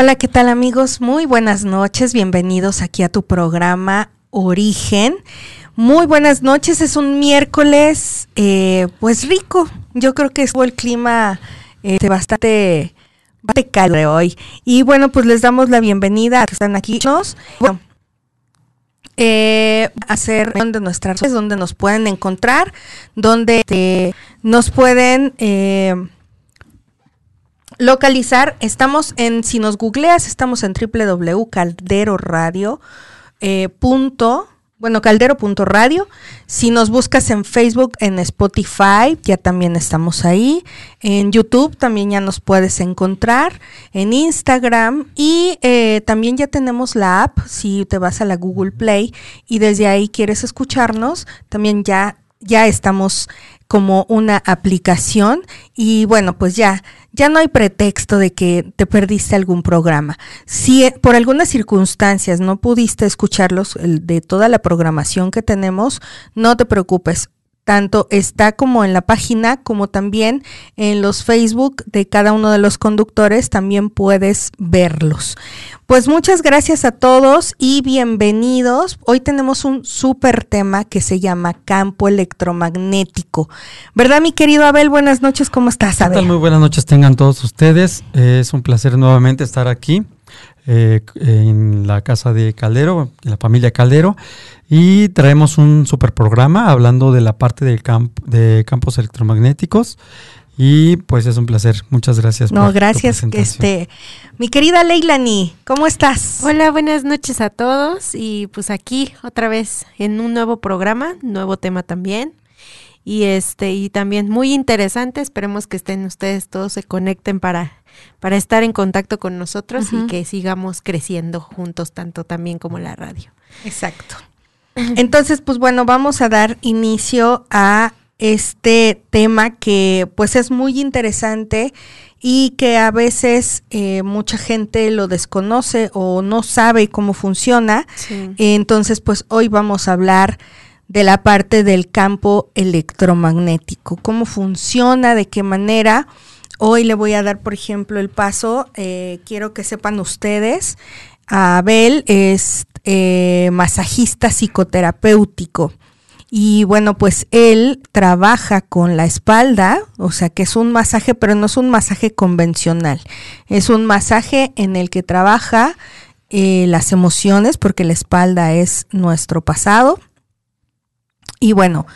Hola, ¿qué tal amigos? Muy buenas noches, bienvenidos aquí a tu programa Origen. Muy buenas noches, es un miércoles eh, pues rico. Yo creo que estuvo el clima este, bastante, bastante cálido hoy. Y bueno, pues les damos la bienvenida a que están aquí. Bueno, eh, hacer donde nuestras redes, donde nos pueden encontrar, donde eh, nos pueden... Localizar, estamos en, si nos googleas, estamos en www.calderoradio. Eh, bueno, caldero.radio. Si nos buscas en Facebook, en Spotify, ya también estamos ahí. En YouTube también ya nos puedes encontrar. En Instagram. Y eh, también ya tenemos la app. Si te vas a la Google Play y desde ahí quieres escucharnos, también ya, ya estamos como una aplicación y bueno, pues ya, ya no hay pretexto de que te perdiste algún programa. Si eh, por algunas circunstancias no pudiste escucharlos de toda la programación que tenemos, no te preocupes tanto está como en la página como también en los Facebook de cada uno de los conductores, también puedes verlos. Pues muchas gracias a todos y bienvenidos. Hoy tenemos un súper tema que se llama campo electromagnético. ¿Verdad, mi querido Abel? Buenas noches, ¿cómo estás, Abel? Muy buenas noches tengan todos ustedes. es un placer nuevamente estar aquí. Eh, en la casa de Caldero, en la familia Caldero, y traemos un super programa hablando de la parte del camp de campos electromagnéticos. Y pues es un placer. Muchas gracias. No, gracias. Este, mi querida Leilani, ¿cómo estás? Hola, buenas noches a todos. Y pues aquí otra vez en un nuevo programa, nuevo tema también y este y también muy interesante. Esperemos que estén ustedes todos se conecten para para estar en contacto con nosotros y que sigamos creciendo juntos tanto también como la radio. Exacto. Entonces, pues bueno, vamos a dar inicio a este tema que pues es muy interesante y que a veces eh, mucha gente lo desconoce o no sabe cómo funciona. Entonces, pues hoy vamos a hablar de la parte del campo electromagnético, cómo funciona, de qué manera. Hoy le voy a dar, por ejemplo, el paso. Eh, quiero que sepan ustedes, Abel es eh, masajista psicoterapéutico. Y bueno, pues él trabaja con la espalda, o sea que es un masaje, pero no es un masaje convencional. Es un masaje en el que trabaja eh, las emociones, porque la espalda es nuestro pasado y bueno,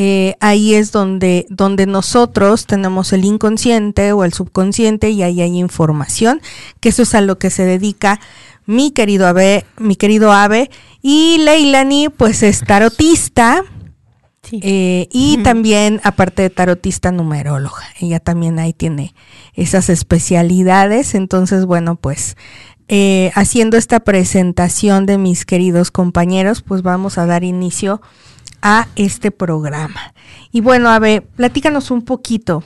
eh, ahí es donde, donde nosotros tenemos el inconsciente o el subconsciente y ahí hay información, que eso es a lo que se dedica mi querido Ave, mi querido Ave, y Leilani, pues es tarotista. Eh, y también, aparte de tarotista, numeróloga. Ella también ahí tiene esas especialidades. Entonces, bueno, pues eh, haciendo esta presentación de mis queridos compañeros, pues vamos a dar inicio a este programa. Y bueno, a ver, platícanos un poquito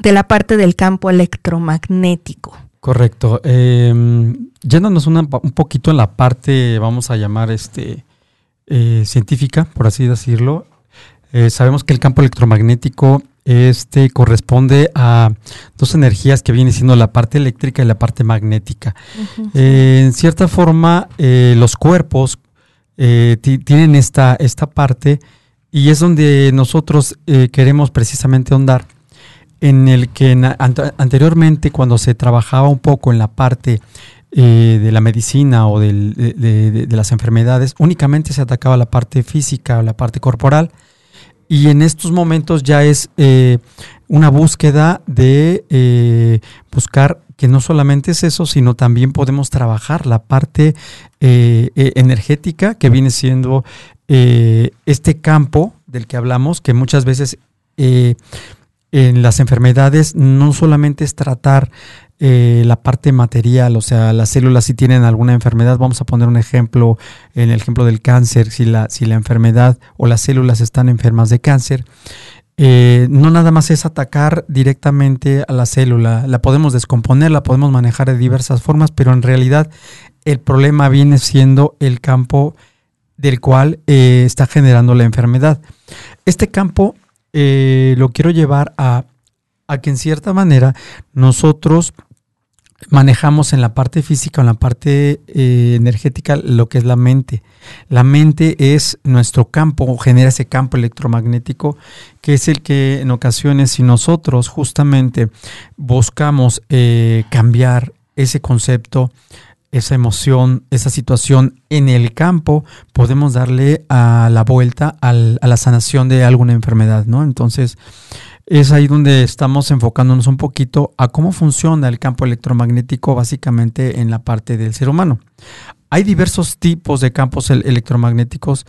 de la parte del campo electromagnético. Correcto. Eh, yéndonos un poquito en la parte, vamos a llamar este eh, científica, por así decirlo. Eh, sabemos que el campo electromagnético este corresponde a dos energías que vienen siendo la parte eléctrica y la parte magnética. Eh, en cierta forma, los cuerpos eh, tienen esta, esta parte y es donde nosotros eh, queremos precisamente ahondar en el que anteriormente cuando se trabajaba un poco en la parte eh, de la medicina o de, las enfermedades, únicamente se atacaba la parte física o la parte corporal y en estos momentos ya es una búsqueda de buscar que no solamente es eso, sino también podemos trabajar la parte eh, eh, energética que viene siendo eh, este campo del que hablamos, que muchas veces en las enfermedades no solamente es tratar la parte material, o sea, las células si tienen alguna enfermedad, vamos a poner un ejemplo, en el ejemplo del cáncer, si la, si la enfermedad o las células están enfermas de cáncer, eh, no nada más es atacar directamente a la célula, la podemos descomponer, la podemos manejar de diversas formas, pero en realidad el problema viene siendo el campo del cual eh, está generando la enfermedad. Este campo eh, lo quiero llevar a, a, que en cierta manera nosotros manejamos en la parte física en la parte eh, energética lo que es la mente. La mente es nuestro campo, genera ese campo electromagnético que es el que en ocasiones si nosotros justamente buscamos eh, cambiar ese concepto, esa emoción, esa situación en el campo, podemos darle a la vuelta a la sanación de alguna enfermedad, ¿no? Entonces, es ahí donde estamos enfocándonos un poquito a cómo funciona el campo electromagnético básicamente en la parte del ser humano. Hay diversos tipos de campos electromagnéticos,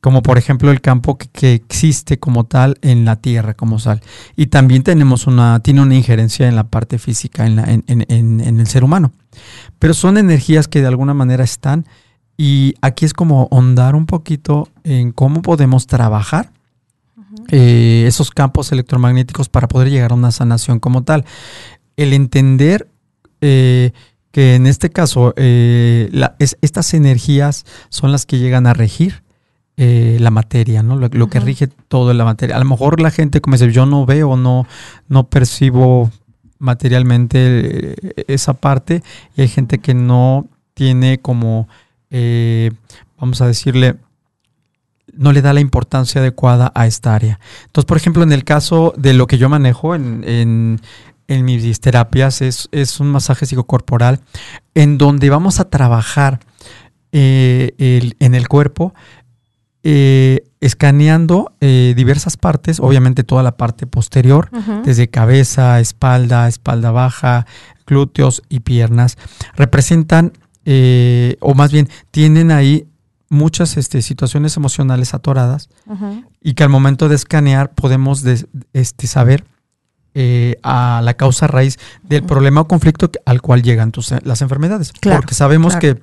como por ejemplo el campo que, existe como tal en la Tierra, como tal. Y también tenemos una, tiene una injerencia en la parte física, en, en el ser humano. Pero son energías que de alguna manera están y aquí es como ondar un poquito en cómo podemos trabajar eh, esos campos electromagnéticos para poder llegar a una sanación como tal. El entender eh, que en este caso eh, estas energías son las que llegan a regir la materia, ¿no? Lo, que rige todo la materia. A lo mejor la gente, como dice, yo no veo, no, no percibo materialmente esa parte y hay gente que no tiene como, vamos a decirle, no le da la importancia adecuada a esta área. Entonces, por ejemplo, en el caso de lo que yo manejo en, en, mis terapias, es, un masaje psicocorporal en donde vamos a trabajar eh, en el cuerpo, eh, escaneando eh, diversas partes, obviamente toda la parte posterior, desde cabeza, espalda, espalda baja, glúteos y piernas, representan, o más bien tienen ahí muchas este, situaciones emocionales atoradas y que al momento de escanear podemos este, saber eh, a la causa raíz del problema o conflicto al cual llegan las enfermedades. Porque sabemos que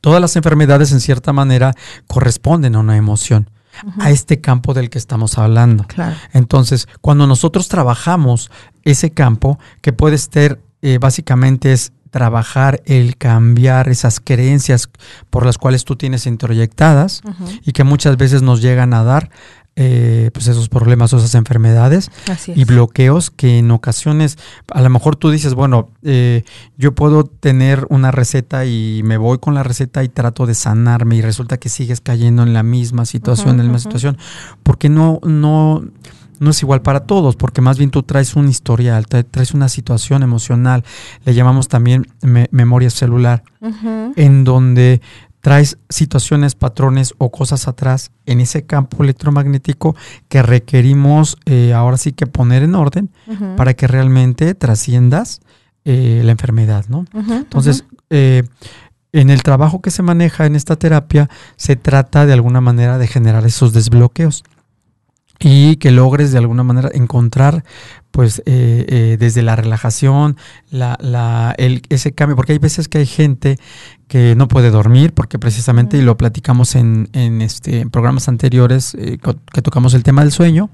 todas las enfermedades en cierta manera corresponden a una emoción. a este campo del que estamos hablando. Entonces, cuando nosotros trabajamos ese campo, que puede ser eh, básicamente es trabajar el cambiar esas creencias por las cuales tú tienes introyectadas y que muchas veces nos llegan a dar eh, pues esos problemas o esas enfermedades y bloqueos que en ocasiones a lo mejor tú dices, bueno, eh, yo puedo tener una receta y me voy con la receta y trato de sanarme y resulta que sigues cayendo en la misma situación, en la misma situación, porque no, no, no es igual para todos, porque más bien tú traes un historial, traes una situación emocional, le llamamos también memoria celular, en donde traes situaciones, patrones o cosas atrás en ese campo electromagnético que requerimos eh, ahora sí que poner en orden para que realmente trasciendas eh, la enfermedad, ¿no? Entonces, eh, en el trabajo que se maneja en esta terapia, se trata de alguna manera de generar esos desbloqueos y que logres de alguna manera encontrar pues eh, eh, desde la relajación, la, la, el, ese cambio, porque hay veces que hay gente que no puede dormir, porque precisamente, y lo platicamos en, en, este, programas anteriores eh, que tocamos el tema del sueño,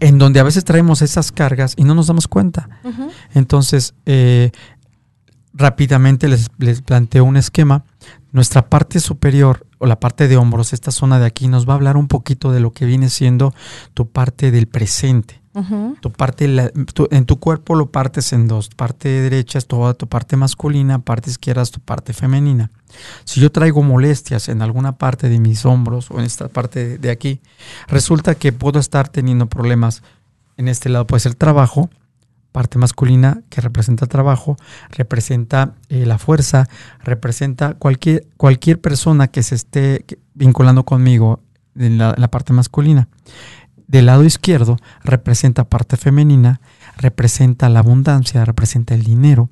en donde a veces traemos esas cargas y no nos damos cuenta. Entonces, rápidamente les, les planteo un esquema. Nuestra parte superior o la parte de hombros, esta zona de aquí, nos va a hablar un poquito de lo que viene siendo tu parte del presente. Tu parte, en tu cuerpo lo partes en dos. Parte derecha es toda tu parte masculina, parte izquierda es tu parte femenina. Si yo traigo molestias en alguna parte de mis hombros o en esta parte de aquí, resulta que puedo estar teniendo problemas en este lado, puede ser trabajo, parte masculina que representa trabajo, representa eh, la fuerza, representa cualquier, cualquier persona que se esté vinculando conmigo en la, parte masculina. Del lado izquierdo representa parte femenina, representa la abundancia, representa el dinero.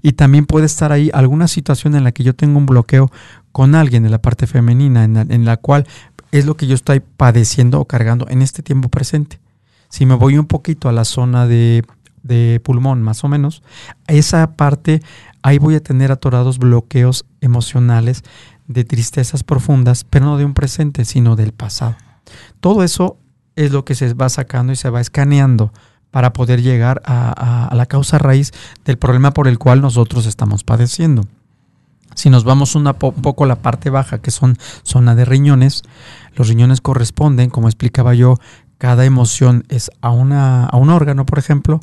Y también puede estar ahí alguna situación en la que yo tengo un bloqueo con alguien de la parte femenina, en en la cual es lo que yo estoy padeciendo o cargando en este tiempo presente. Si me voy un poquito a la zona de de pulmón, más o menos, esa parte, ahí voy a tener atorados bloqueos emocionales de tristezas profundas, pero no de un presente, sino del pasado. Todo eso es lo que se va sacando y se va escaneando para poder llegar a, la causa raíz del problema por el cual nosotros estamos padeciendo. Si nos vamos un poco a la parte baja, que son zona de riñones, los riñones corresponden, como explicaba yo, cada emoción es a, una, a un órgano, por ejemplo,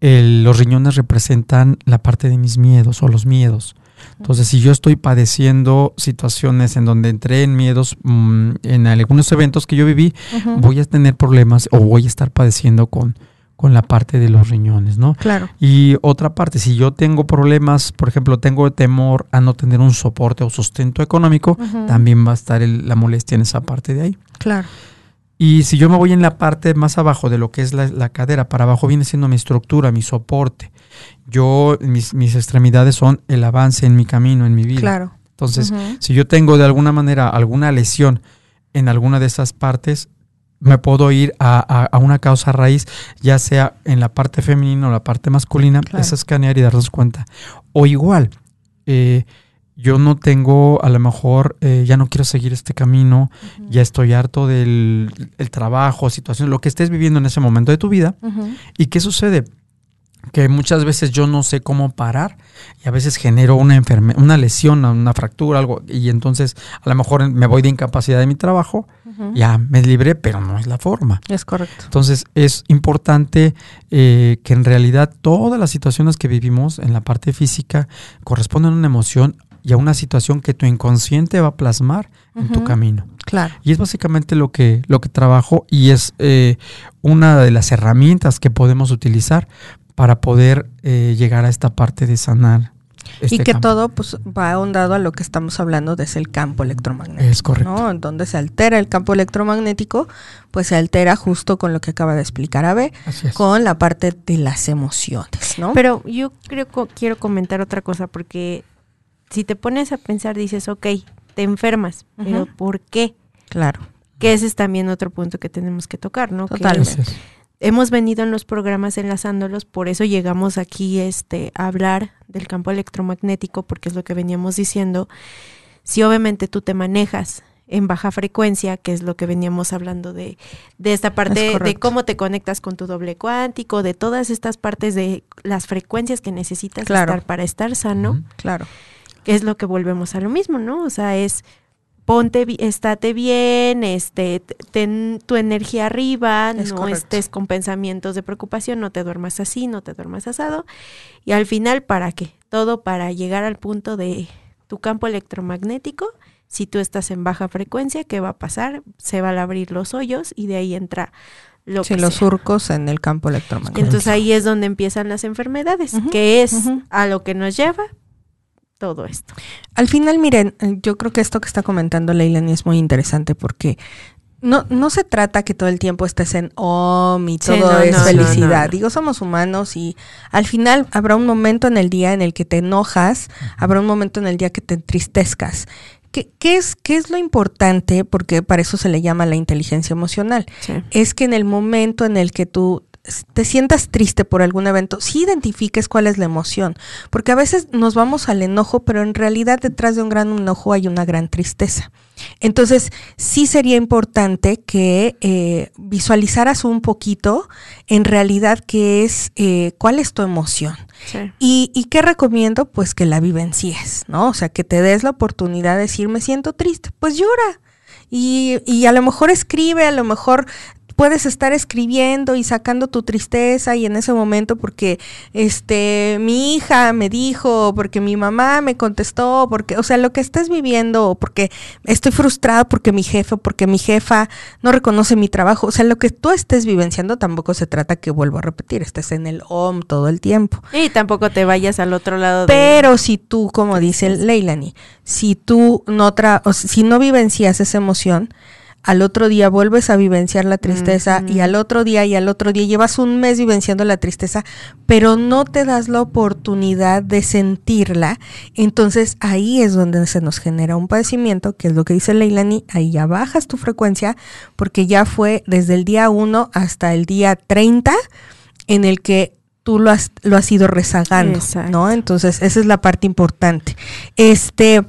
el- los riñones representan la parte de mis miedos o los miedos. Entonces, si yo estoy padeciendo situaciones en donde entré en miedos mm, en algunos eventos que yo viví, voy a tener problemas o voy a estar padeciendo con, con la parte de los riñones, ¿no? Claro. Y otra parte, si yo tengo problemas, por ejemplo, tengo temor a no tener un soporte o sustento económico, también va a estar el- la molestia en esa parte de ahí. Claro. Y si yo me voy en la parte más abajo de lo que es la, la cadera, para abajo viene siendo mi estructura, mi soporte. Yo, mis, mis extremidades son el avance en mi camino, en mi vida. Claro. Entonces, si yo tengo de alguna manera alguna lesión en alguna de esas partes, me puedo ir a, a- a una causa raíz, ya sea en la parte femenina o la parte masculina, Claro. es escanear y darnos cuenta. O igual, eh, yo no tengo, a lo mejor, eh, ya no quiero seguir este camino, ya estoy harto del el trabajo, situación, lo que estés viviendo en ese momento de tu vida. ¿Y qué sucede? Que muchas veces yo no sé cómo parar y a veces genero una enferme una lesión, una fractura, algo, y entonces a lo mejor me voy de incapacidad de mi trabajo, ya me libré, pero no es la forma. Es correcto. Entonces es importante eh, que en realidad todas las situaciones que vivimos en la parte física corresponden a una emoción y a una situación que tu inconsciente va a plasmar en tu camino. Claro. Y es básicamente lo que, lo que trabajo y es eh, una de las herramientas que podemos utilizar para poder eh, llegar a esta parte de sanar. y este que campo. todo pues va ahondado a lo que estamos hablando de es el campo electromagnético. Es correcto. ¿no? En donde se altera el campo electromagnético, pues se altera justo con lo que acaba de explicar Abe, con la parte de las emociones, ¿no? Pero yo creo que quiero comentar otra cosa porque si te pones a pensar dices, ok, te enfermas, pero. ¿por qué? claro, Que ese es también otro punto que tenemos que tocar, ¿no? Totalmente. Hemos venido en los programas enlazándolos, por eso llegamos aquí este, a hablar del campo electromagnético, porque es lo que veníamos diciendo. Si obviamente tú te manejas en baja frecuencia, que es lo que veníamos hablando de, de esta Es parte de cómo te conectas con tu doble cuántico, de todas estas partes de las frecuencias que necesitas Claro. estar para estar sano, claro. Que es lo que volvemos a lo mismo, ¿no? O sea, es ponte, estate bien, este, ten tu energía arriba, Es no correcto. estés con pensamientos de preocupación, no te duermas así, no te duermas asado. Y al final, ¿para qué? Todo para llegar al punto de tu campo electromagnético. Si tú estás en baja frecuencia, ¿qué va a pasar? Se van a abrir los hoyos y de ahí entra lo Sí, que los sea. surcos en el campo electromagnético. entonces ahí es donde empiezan las enfermedades, que es a lo que nos lleva todo esto. Al final, miren, yo creo que esto que está comentando Leilani es muy interesante porque no, no se trata que todo el tiempo estés en OM y Sí, todo no, es no, felicidad. no. Digo, somos humanos y al final habrá un momento en el día en el que te enojas, habrá un momento en el día que te entristezcas. ¿Qué, qué es, ¿Qué es lo importante? Porque para eso se le llama la inteligencia emocional. Sí. Es que en el momento en el que tú te sientas triste por algún evento, sí identifiques cuál es la emoción, porque a veces nos vamos al enojo, pero en realidad detrás de un gran enojo hay una gran tristeza. Entonces, sí sería importante que eh, visualizaras un poquito en realidad qué es, eh, cuál es tu emoción. Sí. ¿Y, ¿Y qué recomiendo? Pues que la vivencies, ¿no? O sea, que te des la oportunidad de decir, me siento triste, pues llora. Y, y a lo mejor escribe, a lo mejor puedes estar escribiendo y sacando tu tristeza y en ese momento porque este mi hija me dijo, porque mi mamá me contestó, porque o sea, lo que estés viviendo o porque estoy frustrado porque mi jefe porque mi jefa no reconoce mi trabajo, o sea, lo que tú estés vivenciando tampoco se trata que vuelvo a repetir, estés en el OM todo el tiempo. Y tampoco te vayas al otro lado de- Pero si tú, como dice Leilani, si tú no tra o si no vivencias esa emoción, al otro día vuelves a vivenciar la tristeza y al otro día y al otro día llevas un mes vivenciando la tristeza, pero no te das la oportunidad de sentirla, entonces ahí es donde se nos genera un padecimiento, que es lo que dice Leilani, ahí ya bajas tu frecuencia porque ya fue desde el día 1 hasta el día 30 en el que tú lo has, lo has ido rezagando, Exacto. ¿no? Entonces, esa es la parte importante. Este,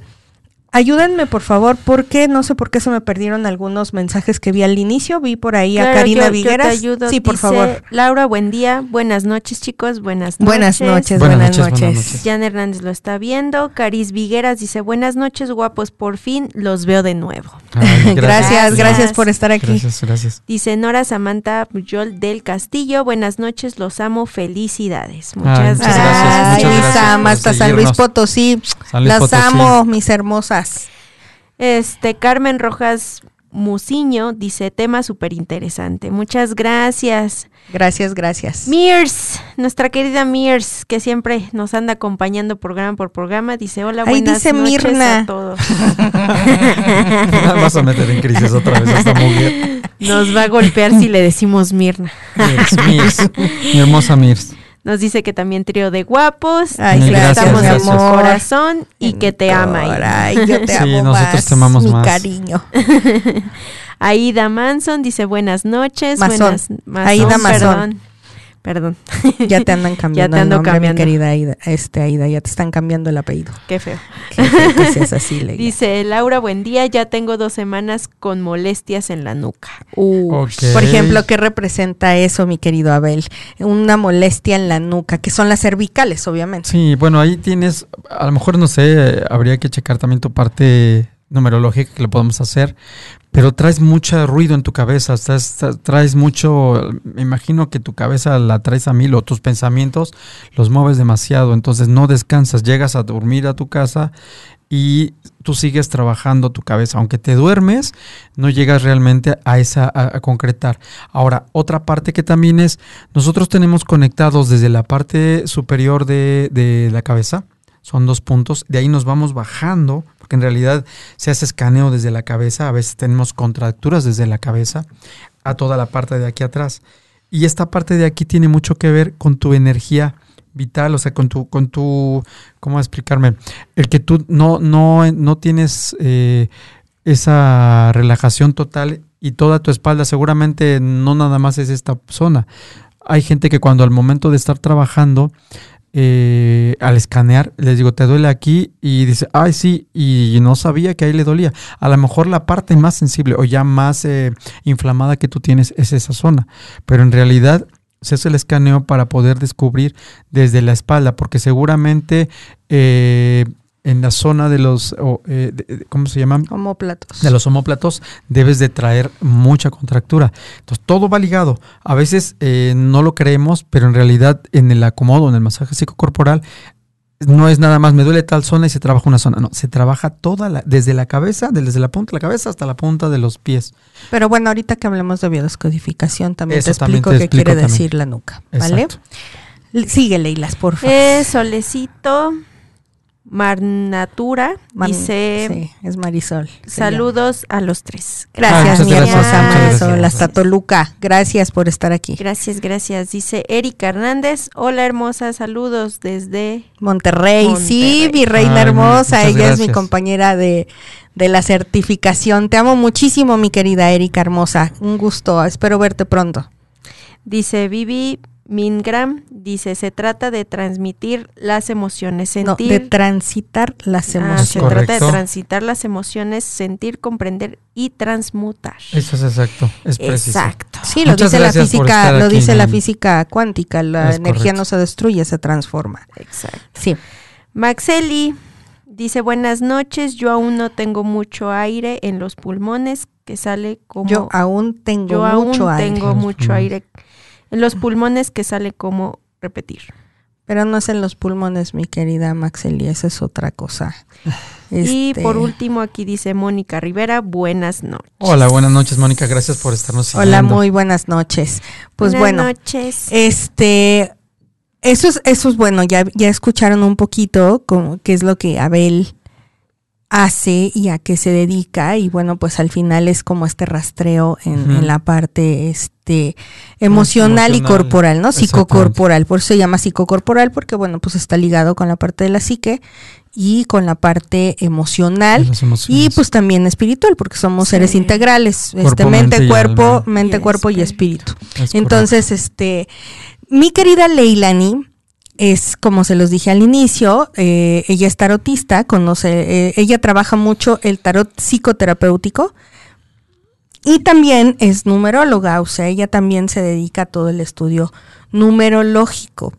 Ayúdenme, por favor, porque no sé por qué se me perdieron algunos mensajes que vi al inicio. Vi por ahí a Karina yo- yo te Vigueras. ayudo. Sí, por Dice, favor. Laura, buen día. Buenas noches, chicos. Buenas noches. Buenas noches, Buenas buenas, noches, noches. buenas noches. Jan Hernández lo está viendo. Caris Vigueras dice, buenas noches, guapos. Por fin los veo de nuevo. Ay, Gracias, gracias, Gracias. por estar aquí. Gracias, gracias. Dice Nora Samantha Puyol del Castillo. Buenas noches, los amo. Felicidades. Ay, Muchas gracias. gracias, Ay, muchas gracias hasta San Luis. Potosí. San Luis Las Potosí. amo, mis hermosas. Este, Carmen Rojas Muciño dice, tema súper interesante. Muchas gracias. Gracias, gracias. Mirs, nuestra querida Mirs, que siempre nos anda acompañando programa por programa, dice, hola, Ahí buenas dice noches Mirna. a todos. Vas a meter en crisis otra vez a esta mujer. Nos va a golpear si le decimos Mirna. Mirs, Mirs. Mi hermosa Mirs. Nos dice que también trío de guapos, Ay, gracias, estamos en su corazón y que te ama. Aida. Ay, yo te Sí, amo nosotros más, te amamos mi más. cariño. Aida Manson dice buenas noches. Mazón. Buenas, Mazón, Aida Mazón. Perdón. Perdón. Ya te andan cambiando te el nombre, cambiando. mi querida Aida. Este, Aida, ya te están cambiando el apellido. Qué feo. Qué feo que seas así, Leila. Dice Laura, buen día. Ya tengo dos semanas con molestias en la nuca. Uh. Por ejemplo, ¿qué representa eso, mi querido Abel? Una molestia en la nuca, que son las cervicales, obviamente. Sí, bueno, ahí tienes, a lo mejor no sé, habría que checar también tu parte numerológica que lo podemos hacer, pero traes mucho ruido en tu cabeza, estás- tra- traes mucho, me imagino que tu cabeza la traes a mil o tus pensamientos los mueves demasiado, entonces no descansas, llegas a dormir a tu casa y tú sigues trabajando tu cabeza, aunque te duermes, no llegas realmente a esa a, a concretar. Ahora, otra parte que también es, nosotros tenemos conectados desde la parte superior de, de la cabeza, son dos puntos, de ahí nos vamos bajando, en realidad se hace escaneo desde la cabeza, a veces tenemos contracturas desde la cabeza a toda la parte de aquí atrás. Y esta parte de aquí tiene mucho que ver con tu energía vital, o sea, con tu, con tu, ¿cómo explicarme? El que tú no, no, no tienes eh, esa relajación total y toda tu espalda, seguramente no nada más es esta zona. Hay gente que cuando al momento de estar trabajando, eh, al escanear, les digo, te duele aquí y dice, ay, sí, y no sabía que ahí le dolía. A lo mejor la parte más sensible o ya más eh, inflamada que tú tienes es esa zona, pero en realidad se hace el escaneo para poder descubrir desde la espalda, porque seguramente eh, en la zona de los, eh, de- de- ¿cómo se llaman? Como platos. de los homóplatos debes de traer mucha contractura. Entonces todo va ligado. A veces eh, no lo creemos, pero en realidad en el acomodo, en el masaje psicocorporal, no es nada más me duele tal zona y se trabaja una zona. No, se trabaja toda la, desde la cabeza, desde la punta de la cabeza hasta la punta de los pies. Pero bueno, ahorita que hablemos de biodescodificación, también Eso te también explico te qué explico quiere también. decir la nuca, ¿vale? Exacto. Sigue, Leilas, por favor. Eh, Solecito Marnatura Man- dice sí, es Marisol. saludos a los tres. Gracias, Ah, mi muchas hermosa gracias, Marisol, gracias. hasta Toluca. Gracias por estar aquí. Gracias, gracias. Dice Erika Hernández. Hola hermosa, saludos desde Monterrey, sí, mi reina Ay, hermosa, ella es mi gracias. compañera de, de la certificación. Te amo muchísimo, mi querida Erika hermosa. Un gusto, espero verte pronto. Dice Vivi Mingram, dice, se trata de transmitir las emociones, No, sentir... de transitar las Ah, se emociones. trata de transitar las emociones, sentir, comprender y transmutar. Eso es exacto, es preciso. Exacto. Sí, lo Muchas dice la física, lo dice la física cuántica, la Es energía correcto. no se destruye, se transforma. Exacto. Sí. Maxeli dice, buenas noches, yo aún no tengo mucho aire en los pulmones que sale como... Yo aún tengo yo mucho aún aire, tengo En los mucho aire en los pulmones que sale como repetir. pero no es en los pulmones, mi querida Maxeli, esa es otra cosa. Y Este, por último aquí dice Mónica Rivera, buenas noches. Hola, buenas noches, Mónica. Gracias por estarnos siguiendo. Hola, muy buenas noches. Pues Buenas bueno, noches. Este, eso es, eso es bueno, ya, ya escucharon un poquito como qué es lo que Abel hace y a qué se dedica y bueno, pues al final es como este rastreo en, en la parte este emocional, y corporal, ¿no? Psicocorporal, por eso se llama psicocorporal porque bueno, pues está ligado con la parte de la psique y con la parte emocional y pues también espiritual porque somos Sí. seres integrales, este Cuerpo, mente, cuerpo, mente, Y cuerpo y espíritu. espíritu. Es Entonces, este, mi querida Leilani, es, como se los dije al inicio, eh, ella es tarotista, conoce, eh, ella trabaja mucho el tarot psicoterapéutico y también es numeróloga, o sea, ella también se dedica a todo el estudio numerológico.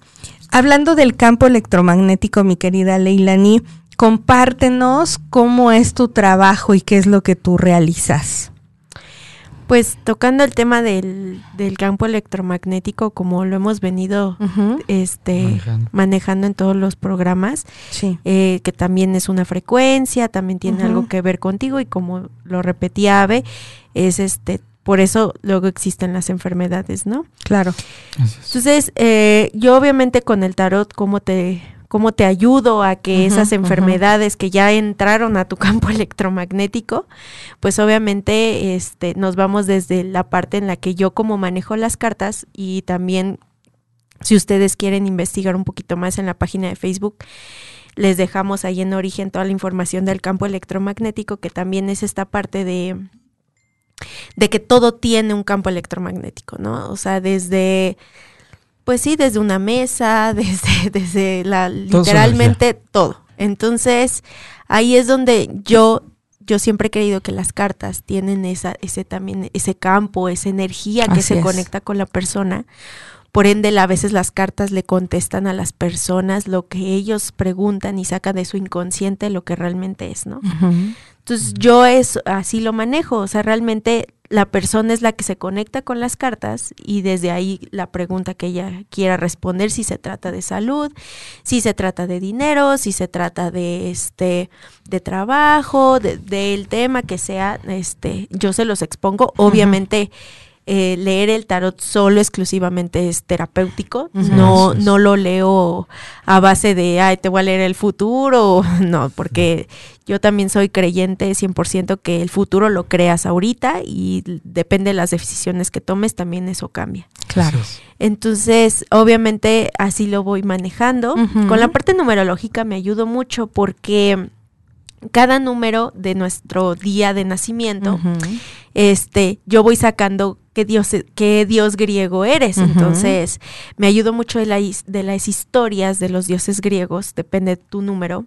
Hablando del campo electromagnético, mi querida Leilani, compártenos cómo es tu trabajo y qué es lo que tú realizas. Pues tocando el tema del, campo electromagnético, como lo hemos venido este, manejando. en todos los programas, eh, que también es una frecuencia, también tiene algo que ver contigo y como lo repetía Ave, es este por eso luego existen las enfermedades, ¿no? Claro. Entonces, eh, yo obviamente con el tarot, ¿cómo te, cómo te ayudo a que esas enfermedades que ya entraron a tu campo electromagnético, pues obviamente este, nos vamos desde la parte en la que yo como manejo las cartas y también si ustedes quieren investigar un poquito más en la página de Facebook, les dejamos ahí en origen toda la información del campo electromagnético, que también es esta parte de de que todo tiene un campo electromagnético, ¿no? O sea, desde, pues sí, desde una mesa, desde, desde la, literalmente todo. Entonces, ahí es donde yo, yo siempre he creído que las cartas tienen esa, ese también, ese campo, esa energía que se conecta con la persona. Por ende, a veces las cartas le contestan a las personas lo que ellos preguntan y sacan de su inconsciente lo que realmente es, ¿no? Entonces yo es así lo manejo, o sea, realmente la persona es la que se conecta con las cartas y desde ahí la pregunta que ella quiera responder si se trata de salud, si se trata de dinero, si se trata de este de trabajo, del tema que sea, este yo se los expongo, obviamente eh, leer el tarot solo exclusivamente es terapéutico, no, no lo leo a base de, ay, te voy a leer el futuro, no, porque yo también soy creyente 100% que el futuro lo creas ahorita y depende de las decisiones que tomes, también eso cambia. Claro. Entonces, obviamente así lo voy manejando. Con la parte numerológica me ayudo mucho porque cada número de nuestro día de nacimiento, este, yo voy sacando qué dios, qué dios griego eres. Entonces, me ayudo mucho de, la, de, las historias de los dioses griegos, depende de tu número.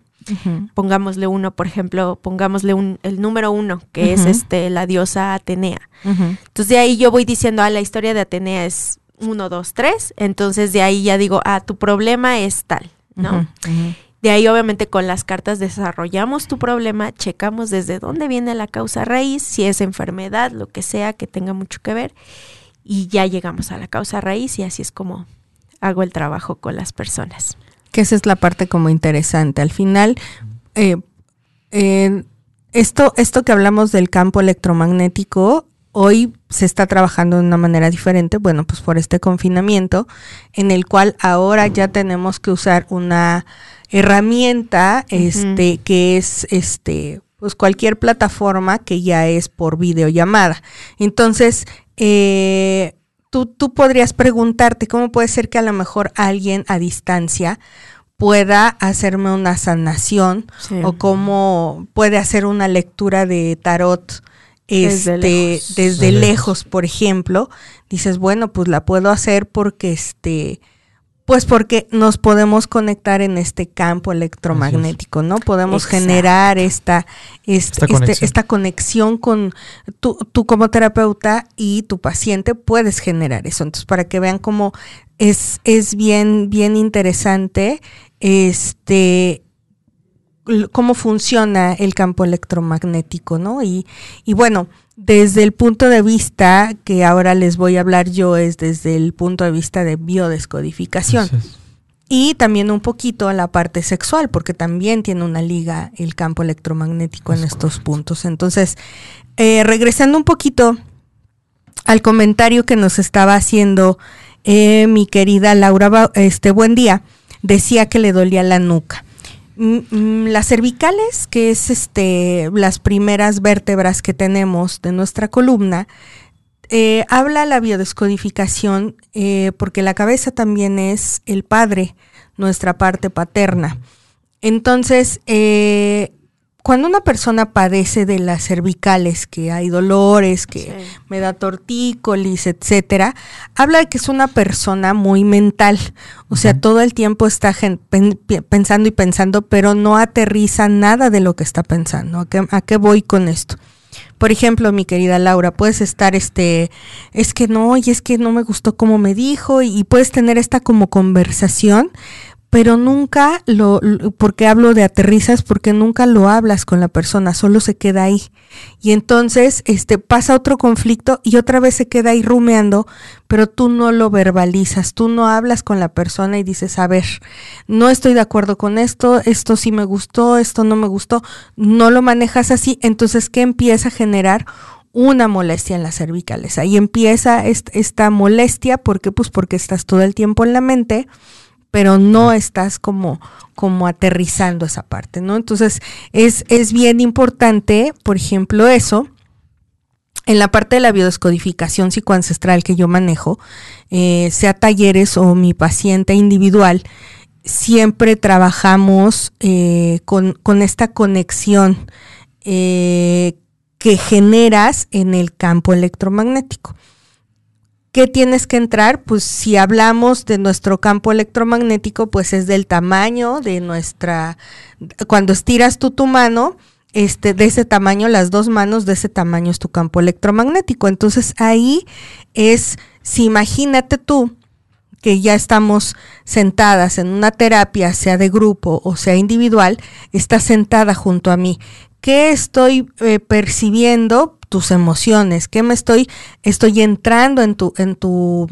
Pongámosle uno, por ejemplo, pongámosle un, el número uno, que es este la diosa Atenea. Entonces, de ahí yo voy diciendo, ah, la historia de Atenea es uno, dos, tres. Entonces, de ahí ya digo, ah, tu problema es tal, ¿no? De ahí obviamente con las cartas desarrollamos tu problema, checamos desde dónde viene la causa raíz, si es enfermedad, lo que sea que tenga mucho que ver, y ya llegamos a la causa raíz y así es como hago el trabajo con las personas. Que esa es la parte como interesante. Al final, eh, esto, esto que hablamos del campo electromagnético, hoy se está trabajando de una manera diferente, bueno, pues por este confinamiento, en el cual ahora ya tenemos que usar una herramienta, este, que es este, pues cualquier plataforma que ya es por videollamada. Entonces, eh, tú, tú podrías preguntarte cómo puede ser que a lo mejor alguien a distancia pueda hacerme una sanación o cómo puede hacer una lectura de tarot este, desde, lejos. desde lejos, por ejemplo, dices, bueno, pues la puedo hacer porque este pues porque nos podemos conectar en este campo electromagnético, ¿no? Podemos generar esta, esta, este, esta, conexión. con tú, tú como terapeuta y tu paciente puedes generar eso. Entonces, para que vean cómo es, es bien, bien interesante este cómo funciona el campo electromagnético, ¿no? Y, y bueno, desde el punto de vista que ahora les voy a hablar yo es desde el punto de vista de biodescodificación. Y también un poquito a la parte sexual, porque también tiene una liga el campo electromagnético en estos puntos. Entonces, eh, regresando un poquito al comentario que nos estaba haciendo eh, mi querida Laura, este buen día, decía que le dolía la nuca. Las cervicales, que es este las primeras vértebras que tenemos de nuestra columna, eh, habla la biodescodificación eh, porque la cabeza también es el padre, nuestra parte paterna. Entonces, eh, cuando una persona padece de las cervicales, que hay dolores, que me da tortícolis, etcétera, habla de que es una persona muy mental. O sea, todo el tiempo está pensando y pensando, pero no aterriza nada de lo que está pensando. ¿A qué, voy con esto? Por ejemplo, mi querida Laura, puedes estar este, es que no, y es que no me gustó como me dijo, y puedes tener esta como conversación, pero nunca lo, porque hablo de aterrizas, porque nunca lo hablas con la persona, solo se queda ahí. Y entonces, este, pasa otro conflicto y otra vez se queda ahí rumeando, pero tú no lo verbalizas, tú no hablas con la persona y dices, a ver, no estoy de acuerdo con esto, esto sí me gustó, esto no me gustó, no lo manejas así, entonces, ¿qué empieza a generar? una molestia en las cervicales. Ahí empieza esta molestia, ¿por qué? Pues porque estás todo el tiempo en la mente pero no estás como, como aterrizando esa parte, ¿no? Entonces, es, es bien importante, por ejemplo, eso. En la parte de la biodescodificación psicoancestral que yo manejo, eh, sea talleres o mi paciente individual, siempre trabajamos eh, con, esta conexión eh, que generas en el campo electromagnético. ¿Qué tienes que entrar? Pues si hablamos de nuestro campo electromagnético, pues es del tamaño de nuestra, cuando estiras tú tu mano, este, de ese tamaño, las dos manos de ese tamaño es tu campo electromagnético. Entonces ahí es, si imagínate tú que ya estamos sentadas en una terapia, sea de grupo o sea individual, estás sentada junto a mí. ¿Qué estoy eh, percibiendo? Tus emociones, que me estoy, estoy entrando en tu, en tu,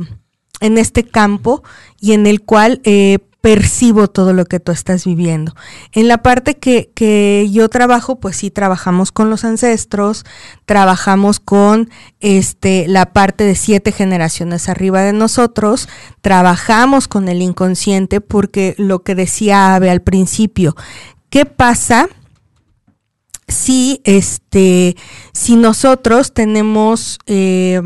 en este campo y en el cual eh, percibo todo lo que tú estás viviendo. En la parte que, que, yo trabajo, pues sí trabajamos con los ancestros, trabajamos con este la parte de siete generaciones arriba de nosotros, trabajamos con el inconsciente, porque lo que decía Ave al principio, ¿qué pasa? Si este si nosotros tenemos eh,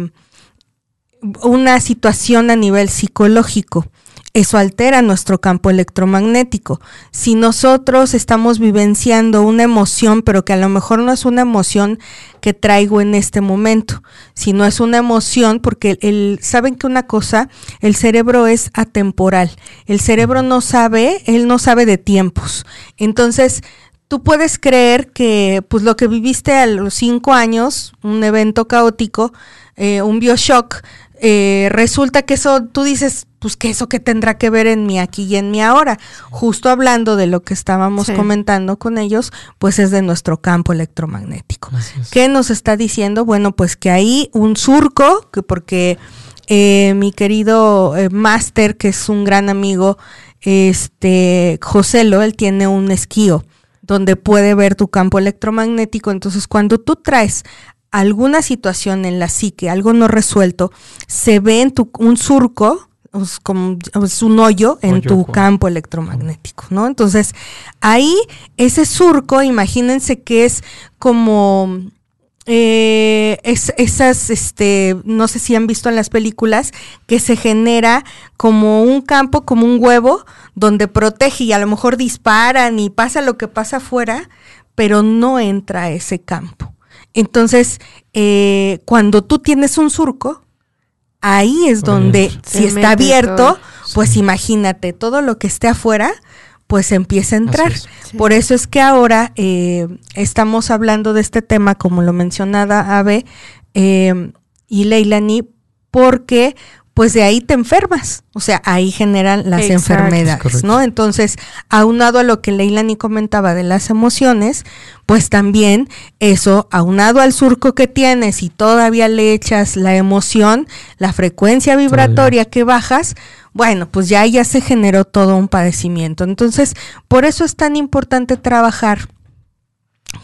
una situación a nivel psicológico eso altera nuestro campo electromagnético. Si nosotros estamos vivenciando una emoción, pero que a lo mejor no es una emoción que traigo en este momento, sino es una emoción porque el, saben que una cosa, el cerebro es atemporal. El cerebro no sabe, él no sabe de tiempos. Entonces, tú puedes creer que pues lo que viviste a los cinco años, un evento caótico, eh, un bioshock, eh, resulta que eso, tú dices, pues que eso que tendrá que ver en mi aquí y en mi ahora. Justo hablando de lo que estábamos comentando con ellos, pues es de nuestro campo electromagnético. ¿Qué nos está diciendo? Bueno, pues que hay un surco, que porque eh, mi querido máster, que es un gran amigo, este José Lo, él tiene un esquío donde puede ver tu campo electromagnético. Entonces, cuando tú traes alguna situación en la psique, algo no resuelto, se ve en tu, un surco, como es un hoyo en tu campo electromagnético, ¿no? Entonces, ahí ese surco, imagínense que es como eh, es, esas, este, no sé si han visto en las películas, que se genera como un campo, como un huevo, donde protege y a lo mejor disparan y pasa lo que pasa afuera, pero no entra a ese campo. Entonces, eh, cuando tú tienes un surco, ahí es donde, si está abierto, pues imagínate, todo lo que esté afuera, pues empieza a entrar. Por eso es que ahora eh, estamos hablando de este tema, como lo mencionaba Ave eh, y Leilani, porque pues de ahí te enfermas, o sea, ahí generan las enfermedades, ¿no? Entonces, aunado a lo que Leilani comentaba de las emociones, pues también eso, aunado al surco que tienes y todavía le echas la emoción, la frecuencia vibratoria que bajas, bueno, pues ya ya se generó todo un padecimiento. Entonces, por eso es tan importante trabajar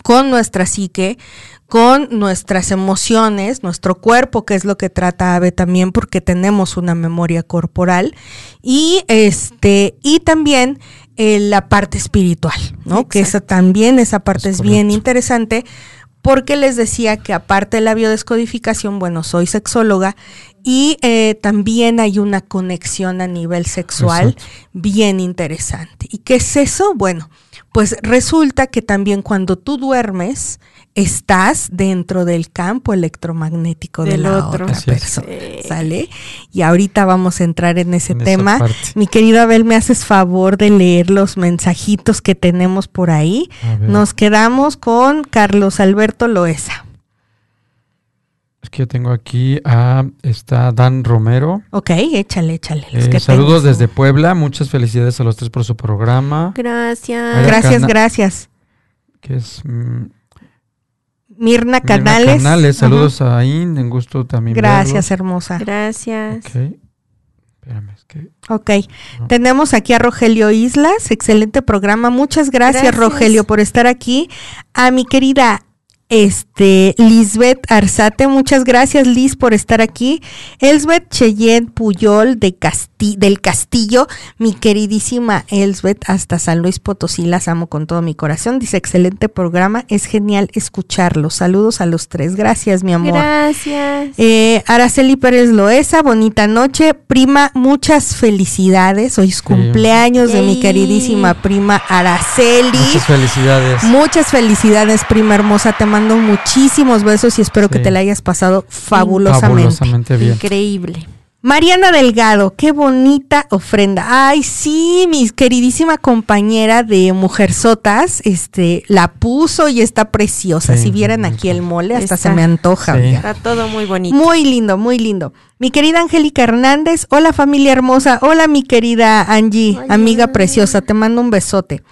con nuestra psique, con nuestras emociones, nuestro cuerpo, que es lo que trata Ave también, porque tenemos una memoria corporal, y este, y también eh, la parte espiritual, ¿no? Que esa también, esa parte es, bien interesante, porque les decía que aparte de la biodescodificación, bueno, soy sexóloga y eh, también hay una conexión a nivel sexual Exacto. bien interesante. ¿Y qué es eso? Bueno, pues resulta que también cuando tú duermes, estás dentro del campo electromagnético de la otro. otra Así persona. ¿Sale? Y ahorita vamos a entrar en ese En tema. Mi querido Abel, ¿me haces favor de leer los mensajitos que tenemos por ahí? Nos quedamos con Carlos Alberto Loesa. Es que yo tengo aquí a está Dan Romero. Ok, échale, échale. los Eh, que saludos desde Puebla. Muchas felicidades a los tres por su programa. Gracias. Gracias, Cana- gracias. Que es mm, Mirna Mirna Canales. Canales. Ajá. Saludos a In. En gusto también. Gracias, hermosa. Gracias. verlos. Ok. Espérame, es que. Ok, No. tenemos aquí a Rogelio Islas, excelente programa. Muchas gracias, Gracias. Rogelio por estar aquí. A mi querida este Lisbeth Arzate, muchas gracias Liz por estar aquí. Elsbeth Cheyenne Puyol de Casti- del Castillo, mi queridísima Elsbeth, hasta San Luis Potosí, las amo con todo mi corazón. Dice, excelente programa, es genial escucharlos. Saludos a los tres, gracias mi amor. Gracias. Eh, Araceli Pérez Loesa, bonita noche. Prima, muchas felicidades. Hoy es cumpleaños de mi queridísima prima Araceli. Muchas felicidades. Muchas felicidades, prima hermosa. Te mando muchísimos besos y espero que te la hayas pasado fabulosamente. Fabulosamente bien. Increíble. Mariana Delgado, qué bonita ofrenda. Ay, sí, mi queridísima compañera de Mujerzotas, este, la puso y está preciosa. Sí, si vieran aquí el mole, hasta Está. se me antoja. Sí. Está todo muy bonito. Muy lindo, muy lindo. Mi querida Angélica Hernández, hola familia hermosa, hola mi querida Angie, amiga preciosa, te mando un besote.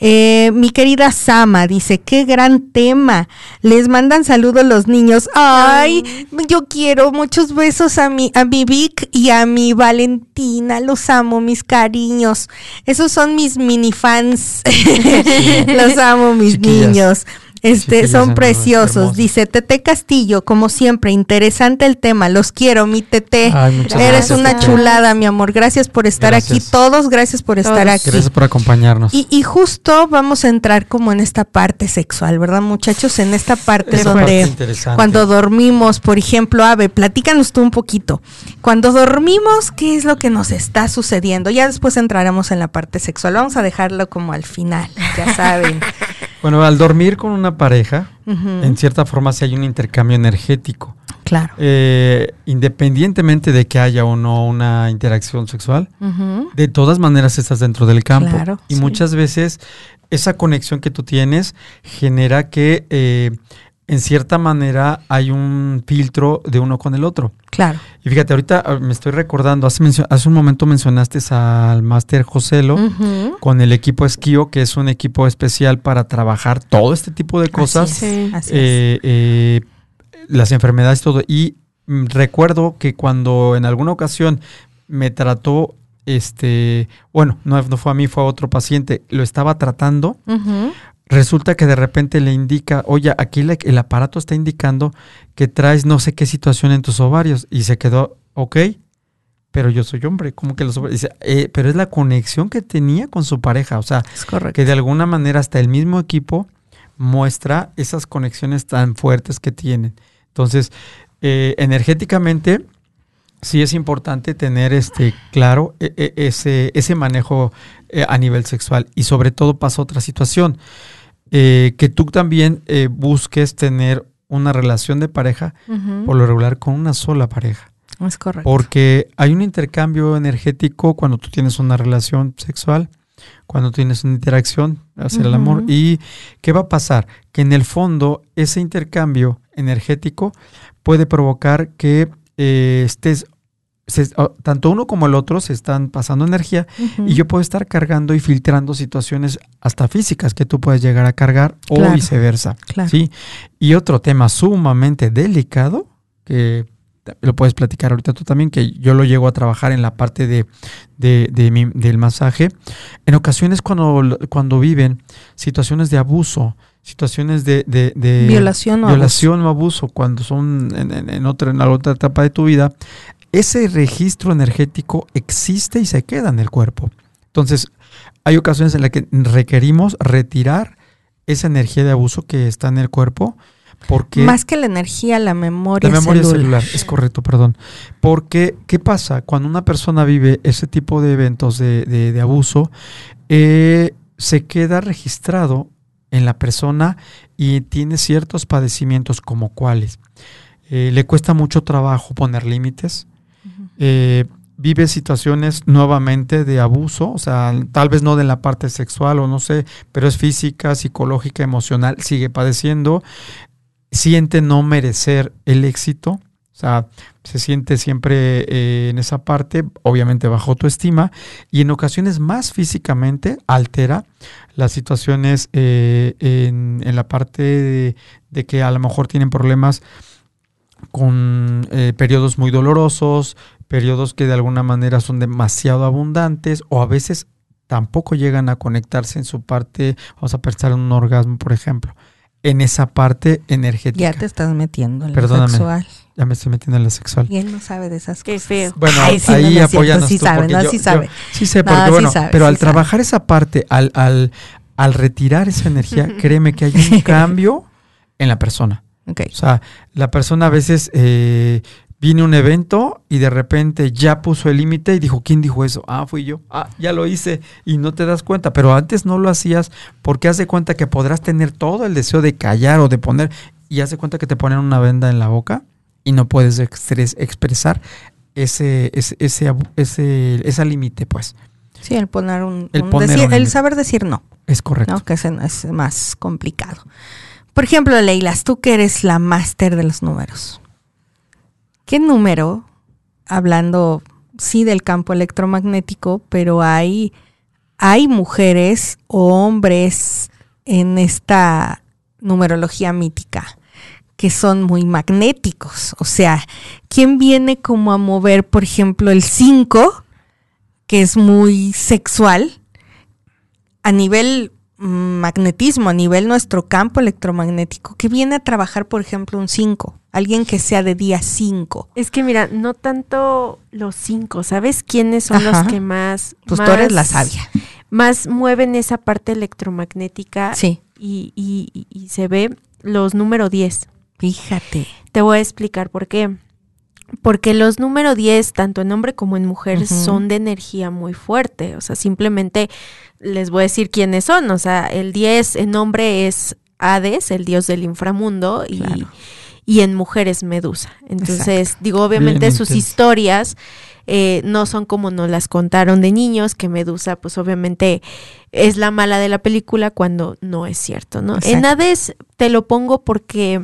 Eh, mi querida Sama dice, qué gran tema. Les mandan saludos los niños. Ay, yo quiero muchos besos a mi, a mi Vic y a mi Valentina. Los amo, mis cariños. Esos son mis mini fans. los amo, mis Chiquillas. niños. Este, son preciosos. Dice Tete Castillo, como siempre, interesante el tema. Los quiero, mi Tete. Ay, Eres gracias, una Tete. chulada, mi amor. Gracias por estar aquí. Todos, gracias por estar Todos. aquí. Gracias por acompañarnos. Y, y justo vamos a entrar como en esta parte sexual, ¿verdad, muchachos? En esta parte Esa donde parte cuando dormimos, por ejemplo, Ave, platícanos tú un poquito. Cuando dormimos, ¿qué es lo que nos está sucediendo? Ya después entraremos en la parte sexual. Vamos a dejarlo como al final, ya saben. Bueno, al dormir con una pareja, en cierta forma sí hay un intercambio energético. Claro. Eh, independientemente de que haya o no una interacción sexual, de todas maneras estás dentro del campo. Claro, y sí. muchas veces esa conexión que tú tienes genera que eh, en cierta manera hay un filtro de uno con el otro. Claro. Y fíjate, ahorita ah, me estoy recordando, hace, un momento mencionaste al máster Joselo Ujú, con el equipo Esquío, que es un equipo especial para trabajar todo este tipo de cosas. Así es, eh, eh, las enfermedades y todo. Y mm, recuerdo que cuando en alguna ocasión me trató, este, bueno, no, no fue a mí, fue a otro paciente, lo estaba tratando, Ujú, resulta que de repente le indica, oye, aquí le- el aparato está indicando que traes no sé qué situación en tus ovarios. Y se quedó, ok, pero yo soy hombre, ¿cómo que los ovarios? "Eh, pero es la conexión que tenía con su pareja, o sea, Es que de alguna manera hasta el mismo equipo muestra esas conexiones tan fuertes que tienen. Entonces, eh, energéticamente, sí es importante tener este claro e- e- ese, ese manejo eh, a nivel sexual. Y sobre todo pasa otra situación, eh, que tú también eh, busques tener una relación de pareja, Ujú, por lo regular, con una sola pareja. Es correcto. Porque hay un intercambio energético cuando tú tienes una relación sexual, cuando tienes una interacción hacia el amor. ¿Y qué va a pasar? Que en el fondo ese intercambio energético puede provocar que eh, estés, se- tanto uno como el otro se están pasando energía y yo puedo estar cargando y filtrando situaciones hasta físicas que tú puedes llegar a cargar o viceversa. Claro. ¿sí? Y otro tema sumamente delicado, que lo puedes platicar ahorita tú también, que yo lo llego a trabajar en la parte de, de- de mi- del masaje. En ocasiones cuando, cuando viven situaciones de abuso, situaciones de, de- de Violación o violación o abuso, cuando son en, en- en otra, en la otra etapa de tu vida, ese registro energético existe y se queda en el cuerpo. Entonces, hay ocasiones en las que requerimos retirar esa energía de abuso que está en el cuerpo Porque Más que la energía, la memoria, la memoria celular. celular, es correcto, perdón. Porque, ¿qué pasa? Cuando una persona vive ese tipo de eventos de, de- de abuso, eh, se queda registrado en la persona y tiene ciertos padecimientos como cuáles. Eh, le cuesta mucho trabajo poner límites. Eh, vive situaciones nuevamente de abuso, o sea, tal vez no de la parte sexual o no sé, pero es física, psicológica, emocional, sigue padeciendo, siente no merecer el éxito, o sea, se siente siempre eh, en esa parte, obviamente bajo autoestima, y en ocasiones más físicamente altera las situaciones eh, en, la parte de que a lo mejor tienen problemas con eh, periodos muy dolorosos, periodos que de alguna manera son demasiado abundantes o a veces tampoco llegan a conectarse en su parte, vamos a pensar en un orgasmo, por ejemplo, en esa parte energética. Ya te estás metiendo en lo Perdóname. sexual. Ya me estoy metiendo en la sexual. Y él no sabe de esas Qué cosas. feo. Bueno, Ay, sí, no, ahí no apóyanos sí tú, sabe, porque no, yo- sí yo- sabe. sí sé, No, porque sí bueno, sabe, pero sí al sabe. trabajar esa parte, al, al, al retirar esa energía, créeme que hay un cambio en la persona. Ok. O sea, la persona a veces eh, viene a un evento y de repente ya puso el límite y dijo, ¿quién dijo eso? Ah, fui yo. Ah, ya lo hice y no te das cuenta. Pero antes no lo hacías porque haz de cuenta que podrás tener todo el deseo de callar o de poner y haz de cuenta que te ponen una venda en la boca y no puedes expresar ese, ese, ese, ese, ese límite, pues. Sí, el poner un, El un poner decir- un el saber decir no, Es correcto. ¿no? Que es más complicado. Por ejemplo, Leilas, tú que eres la máster de los números. ¿Qué número, hablando sí del campo electromagnético, pero hay, hay mujeres o hombres en esta numerología mítica que son muy magnéticos? O sea, ¿quién viene como a mover, por ejemplo, el 5, que es muy sexual, a nivel magnetismo, a nivel nuestro campo electromagnético, que viene a trabajar, por ejemplo, un 5, alguien que sea de día 5. Es que mira, no tanto los cinco, ¿sabes quiénes son Ajá. los que más... Pues más, tú eres la sabia. Más mueven esa parte electromagnética Sí, y, y- y- se ve los número 10. fíjate. Te voy a explicar por qué. Porque los número 10, tanto en hombre como en mujer, son de energía muy fuerte. O sea, simplemente les voy a decir quiénes son. O sea, el 10 en hombre es Hades, el dios del inframundo, y, Claro. y en mujer es Medusa. Entonces, Exacto. digo, obviamente Bien sus historias eh, no son como nos las contaron de niños, que Medusa, pues obviamente es la mala de la película cuando no es cierto, ¿no? En. Hades te lo pongo porque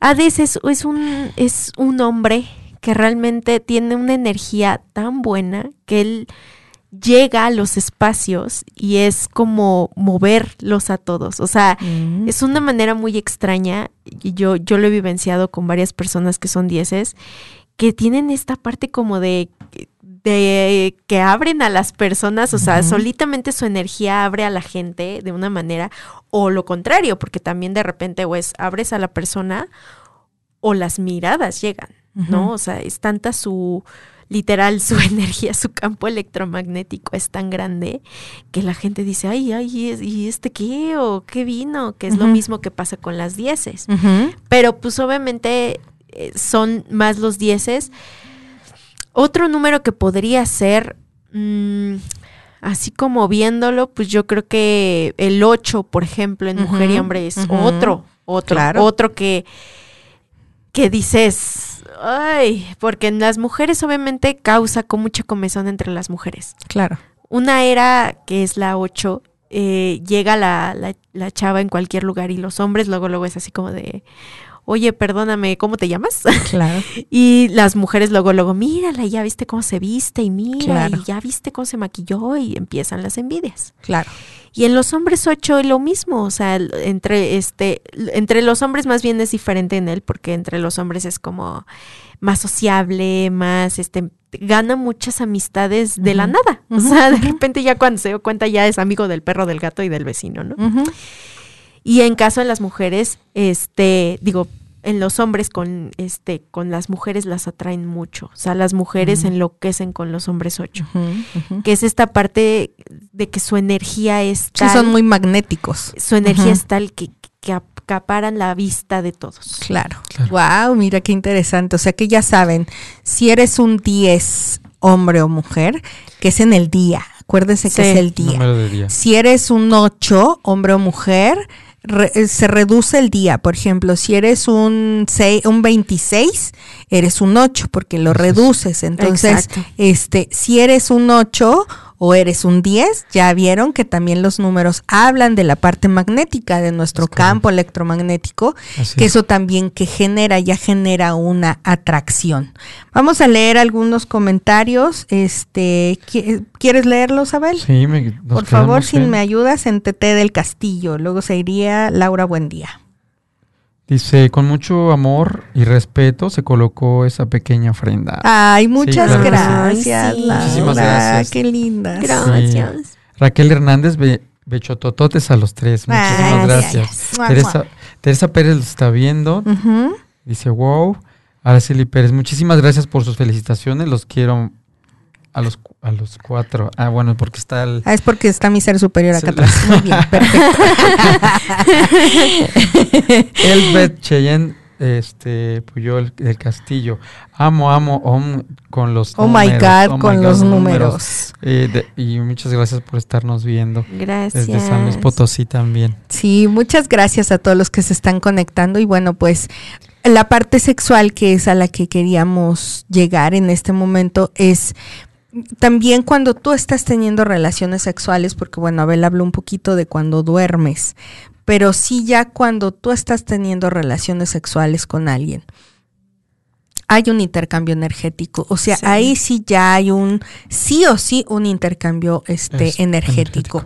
Hades es, es un, es un hombre que realmente tiene una energía tan buena que él llega a los espacios y es como moverlos a todos. O sea, Mm. es una manera muy extraña, y yo, yo lo he vivenciado con varias personas que son dieces, que tienen esta parte como de, de que abren a las personas, o sea, solitamente su energía abre a la gente de una manera, o lo contrario, porque también de repente, pues, abres a la persona o las miradas llegan, ¿no? O sea, es tanta su, literal, su energía, su campo electromagnético es tan grande que la gente dice, ay, ay, ¿y es- ¿y este qué? ¿O qué vino? Que es lo mismo que pasa con las dieces. Pero pues obviamente eh, son más los dieces. Otro número que podría ser, mm, así como viéndolo, pues yo creo que el 8, por ejemplo, en mujer y hombre es otro, otro, Claro. otro que, que dices, ay, porque en las mujeres obviamente causa con mucha comezón entre las mujeres. Claro. Una era que es la 8, eh, llega la, la, la chava en cualquier lugar y los hombres luego luego es así como de, oye, perdóname, ¿cómo te llamas? Claro. y las mujeres luego luego, mírala, ya viste cómo se viste y mira, Claro. y ya viste cómo se maquilló y empiezan las envidias. Claro. Y en los hombres 8 lo mismo, o sea, entre este entre los hombres más bien es diferente en él porque entre los hombres es como más sociable, más este gana muchas amistades de la nada. O sea, de repente ya cuando se dio cuenta ya es amigo del perro, del gato y del vecino, ¿no? Y en caso de las mujeres, este, digo, en los hombres con este con las mujeres las atraen mucho. O sea, las mujeres enloquecen con los hombres 8 Ujú, ujú. que es esta parte de que su energía es Sí, tal, son muy magnéticos. su energía es tal que, que acaparan la vista de todos. Claro. Wow, mira qué interesante. O sea que ya saben, si eres un 10 hombre o mujer, que es en el día. Acuérdense que es el día. Si eres un 8, hombre o mujer, eh, se reduce el día. Por ejemplo, si eres un, 6, un 26, eres un 8 porque lo reduces. Entonces, este, si eres un 8 o eres un 10, ya vieron que también los números hablan de la parte magnética de nuestro campo electromagnético, que eso también que genera, ya genera una atracción. Vamos a leer algunos comentarios. Este, ¿Quieres leerlos, Abel? Sí, Por favor, si me ayudas en TT del Castillo. Luego se iría Laura Buendía. Dice, con mucho amor y respeto se colocó esa pequeña ofrenda. Ay, muchas gracias, Muchísimas gracias. Qué lindas. Gracias. Raquel Hernández, bechotototes a los tres. Muchísimas gracias. Teresa, Teresa, Pérez lo está viendo. Dice, wow. Araceli Pérez, muchísimas gracias por sus felicitaciones. Los quiero a los, a los cuatro. Ah, bueno, porque está el... Ah, es porque está mi ser superior acá atrás. Muy bien, perfecto. Elbet Cheyenne este Puyol del Castillo. Amo, amo con los oh My God, oh con los números. Eh, y muchas gracias por estarnos viendo. Gracias. Desde San Luis Potosí también. Sí, muchas gracias a todos los que se están conectando. Y bueno, pues la parte sexual que es a la que queríamos llegar en este momento es también cuando tú estás teniendo relaciones sexuales, porque bueno, Abel habló un poquito de cuando duermes, pero sí ya cuando tú estás teniendo relaciones sexuales con alguien, hay un intercambio energético, o sea, ahí sí ya hay un, sí o sí, un intercambio este, energético.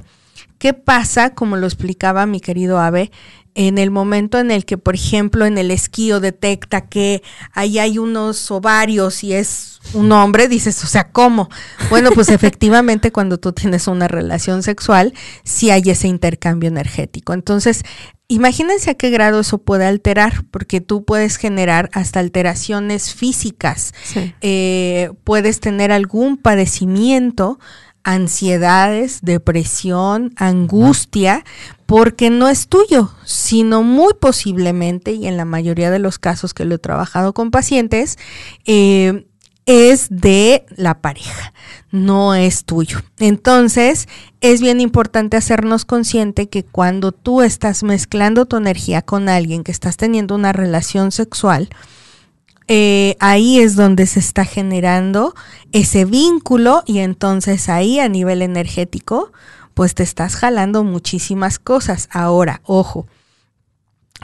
¿Qué pasa, como lo explicaba mi querido Ave, en el momento en el que, por ejemplo, en el esquío detecta que ahí hay unos ovarios y es un hombre, dices, o sea, ¿cómo? Bueno, pues efectivamente cuando tú tienes una relación sexual, sí hay ese intercambio energético. Entonces, imagínense a qué grado eso puede alterar, porque tú puedes generar hasta alteraciones físicas, eh, puedes tener algún padecimiento ansiedades, depresión, angustia, porque no es tuyo, sino muy posiblemente, y en la mayoría de los casos que lo he trabajado con pacientes, eh, es de la pareja, no es tuyo. Entonces, es bien importante hacernos consciente que cuando tú estás mezclando tu energía con alguien, que estás teniendo una relación sexual, eh, ahí es donde se está generando ese vínculo y entonces ahí a nivel energético, pues te estás jalando muchísimas cosas. Ahora, ojo,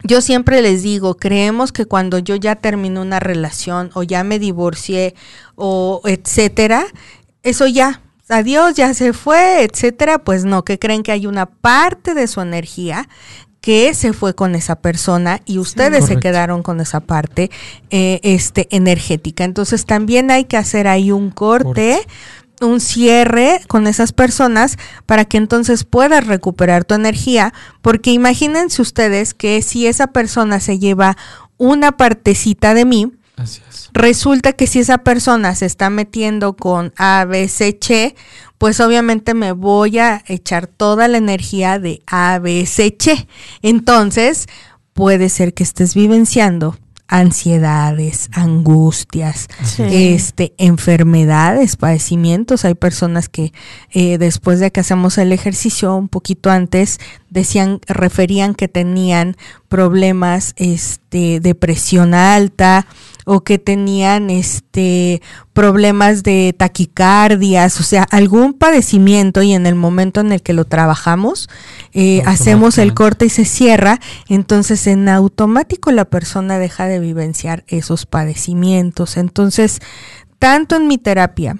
yo siempre les digo, creemos que cuando yo ya termino una relación o ya me divorcié o etcétera, eso ya, adiós, ya se fue, etcétera, pues no, que creen que hay una parte de su energía que se fue con esa persona y ustedes se quedaron con esa parte eh, este, energética. Entonces también hay que hacer ahí un corte, un cierre con esas personas para que entonces puedas recuperar tu energía, porque imagínense ustedes que si esa persona se lleva una partecita de mí, resulta que si esa persona se está metiendo con A, B, C, pues obviamente me voy a echar toda la energía de A, B, C, H. Entonces, puede ser que estés vivenciando ansiedades, angustias, este, enfermedades, padecimientos. Hay personas que eh, después de que hacemos el ejercicio, un poquito antes, decían, referían que tenían problemas, este, de presión alta, o que tenían este problemas de taquicardias, o sea, algún padecimiento y en el momento en el que lo trabajamos, eh, hacemos el corte y se cierra, entonces en automático la persona deja de vivenciar esos padecimientos. Entonces, tanto en mi terapia,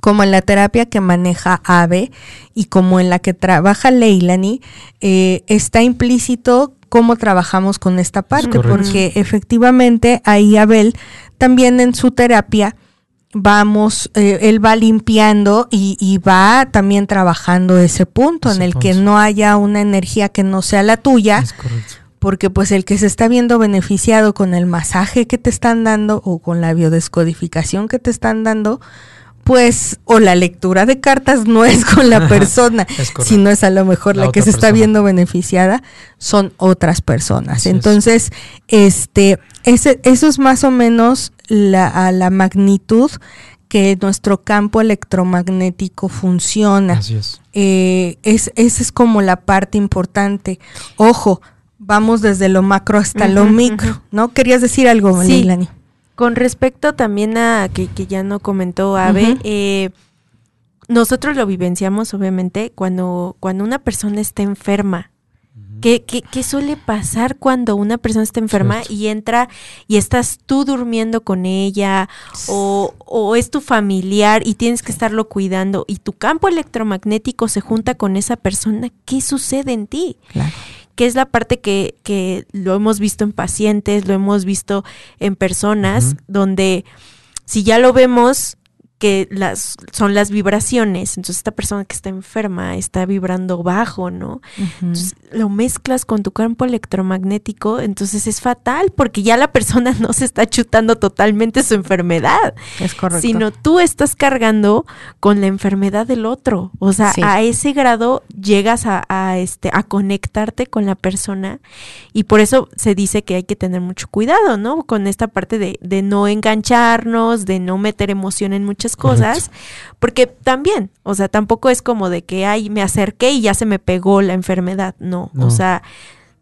como en la terapia que maneja AVE y como en la que trabaja Leilani, eh, está implícito cómo trabajamos con esta parte, porque efectivamente ahí Abel también en su terapia vamos, eh, él va limpiando y, va también trabajando ese punto en el que no haya una energía que no sea la tuya. Porque pues el que se está viendo beneficiado con el masaje que te están dando o con la biodescodificación que te están dando, pues, o la lectura de cartas no es con la persona, sino es a lo mejor La la, que se está viendo beneficiada, son otras personas. Así es. Entonces, este, ese, eso es más o menos la, a la magnitud que nuestro campo electromagnético funciona. Así es. Eh, es, esa es como la parte importante. Ojo, vamos desde lo macro hasta lo micro. ¿no? ¿Querías decir algo, Sí. Con respecto también a que, que ya no comentó Ave, eh, nosotros lo vivenciamos obviamente cuando, cuando una persona está enferma. ¿Qué, qué, qué suele pasar cuando una persona está enferma Cierto. y entra y estás tú durmiendo con ella o, o es tu familiar y tienes que estarlo cuidando y tu campo electromagnético se junta con esa persona? ¿Qué sucede en ti? Claro. Que es la parte que, que lo hemos visto en pacientes, lo hemos visto en personas, donde si ya lo vemos que las son las vibraciones, entonces esta persona que está enferma está vibrando bajo, ¿no? Entonces, lo mezclas con tu campo electromagnético, entonces es fatal porque ya la persona no se está chutando totalmente su enfermedad, Es correcto. sino tú estás cargando con la enfermedad del otro. O sea, Sí. a ese grado llegas a, a, este a conectarte con la persona y por eso se dice que hay que tener mucho cuidado, ¿no? Con esta parte de, de no engancharnos, de no meter emoción en muchas cosas, porque también, o sea, tampoco es como de que ay, me acerqué y ya se me pegó la enfermedad, no, No. o sea,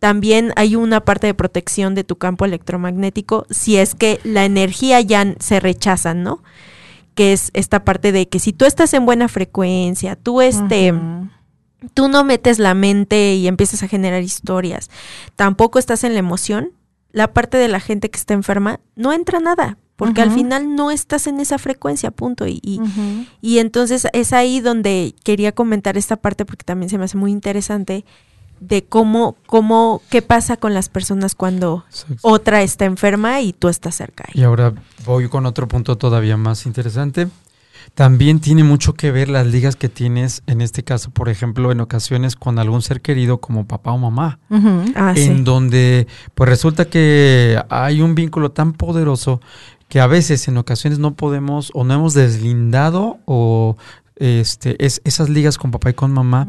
también hay una parte de protección de tu campo electromagnético si es que la energía ya se rechaza, ¿no? Que es esta parte de que si tú estás en buena frecuencia, tú este, tú no metes la mente y empiezas a generar historias, tampoco estás en la emoción, la parte de la gente que está enferma no entra nada, porque al final no estás en esa frecuencia, punto. Y, y, entonces es ahí donde quería comentar esta parte porque también se me hace muy interesante de cómo, cómo, qué pasa con las personas cuando Exacto. otra está enferma y tú estás cerca. Y ahora voy con otro punto todavía más interesante. También tiene mucho que ver las ligas que tienes, en este caso, por ejemplo, en ocasiones con algún ser querido como papá o mamá. Ah, en sí. donde pues resulta que hay un vínculo tan poderoso que a veces en ocasiones no podemos o no hemos deslindado o este es, esas ligas con papá y con mamá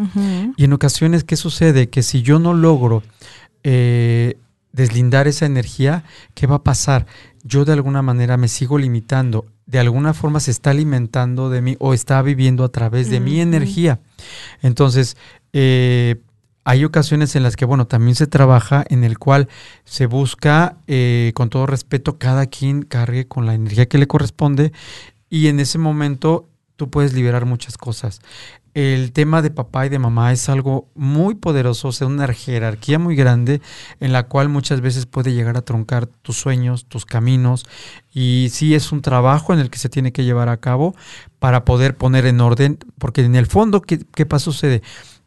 y en ocasiones, ¿qué sucede? Que si yo no logro eh, deslindar esa energía, ¿qué va a pasar? Yo de alguna manera me sigo limitando, de alguna forma se está alimentando de mí o está viviendo a través de mi energía. Entonces, eh, hay ocasiones en las que, bueno, también se trabaja en el cual se busca, eh, con todo respeto, cada quien cargue con la energía que le corresponde y en ese momento tú puedes liberar muchas cosas. El tema de papá y de mamá es algo muy poderoso, o sea, una jerarquía muy grande en la cual muchas veces puede llegar a truncar tus sueños, tus caminos y sí es un trabajo en el que se tiene que llevar a cabo para poder poner en orden, porque en el fondo, ¿qué, qué pasa? Sucede?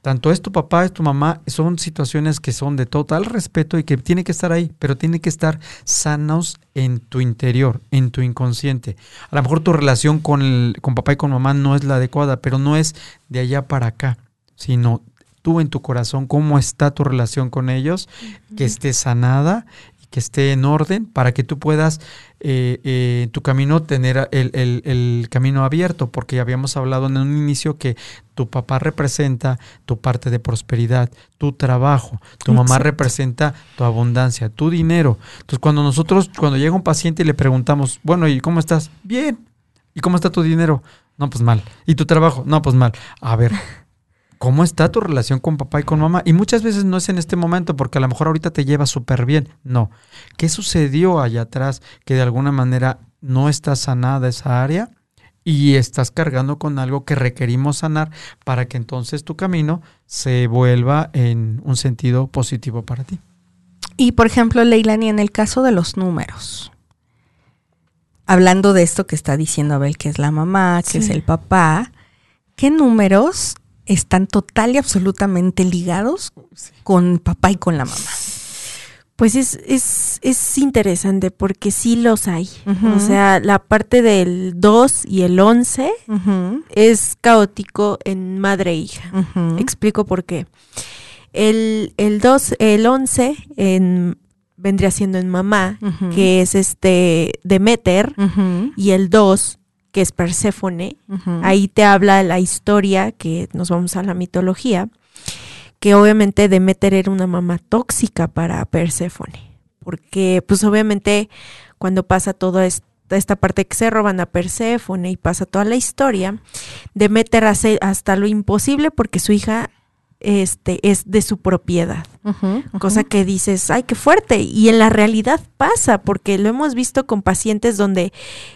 Tanto es tu papá, es tu mamá, son situaciones que son de total respeto y que tienen que estar ahí, pero tienen que estar sanos en tu interior, en tu inconsciente. A lo mejor tu relación con, el- con papá y con mamá no es la adecuada, pero no es de allá para acá, sino tú en tu corazón, cómo está tu relación con ellos, que esté sanada que esté en orden para que tú puedas eh, eh, en tu camino tener el, el- el camino abierto, porque ya habíamos hablado en un inicio que tu papá representa tu parte de prosperidad, tu trabajo, tu mamá representa tu abundancia, tu dinero. Entonces, cuando nosotros, cuando llega un paciente y le preguntamos, bueno, ¿y cómo estás? Bien. ¿Y cómo está tu dinero? No, pues mal. ¿Y tu trabajo? No, pues mal. A ver, ¿cómo está tu relación con papá y con mamá? Y muchas veces no es en este momento, porque a lo mejor ahorita te lleva súper bien. No. ¿Qué sucedió allá atrás que de alguna manera no está sanada esa área? Y estás cargando con algo que requerimos sanar para que entonces tu camino se vuelva en un sentido positivo para ti. Y por ejemplo, Leilani, en el caso de los números, hablando de esto que está diciendo Abel, que es la mamá, que Sí. es el papá, ¿qué números están total y absolutamente ligados con papá y con la mamá? Pues es, es, es interesante porque sí los hay. O sea, la parte del 2 y el 11 Ujú, es caótico en madre e hija. Explico por qué. El, el 2, el 11 en, vendría siendo en mamá, que es este Demeter, y el 2, que es Perséfone. Ahí te habla la historia, que nos vamos a la mitología, que obviamente Demeter era una mamá tóxica para Perséfone, porque pues obviamente cuando pasa toda esta, parte que se roban a Perséfone y pasa toda la historia, Demeter hace hasta lo imposible porque su hija este, es de su propiedad. Cosa que dices, ay, qué fuerte. Y en la realidad pasa, porque lo hemos visto con pacientes donde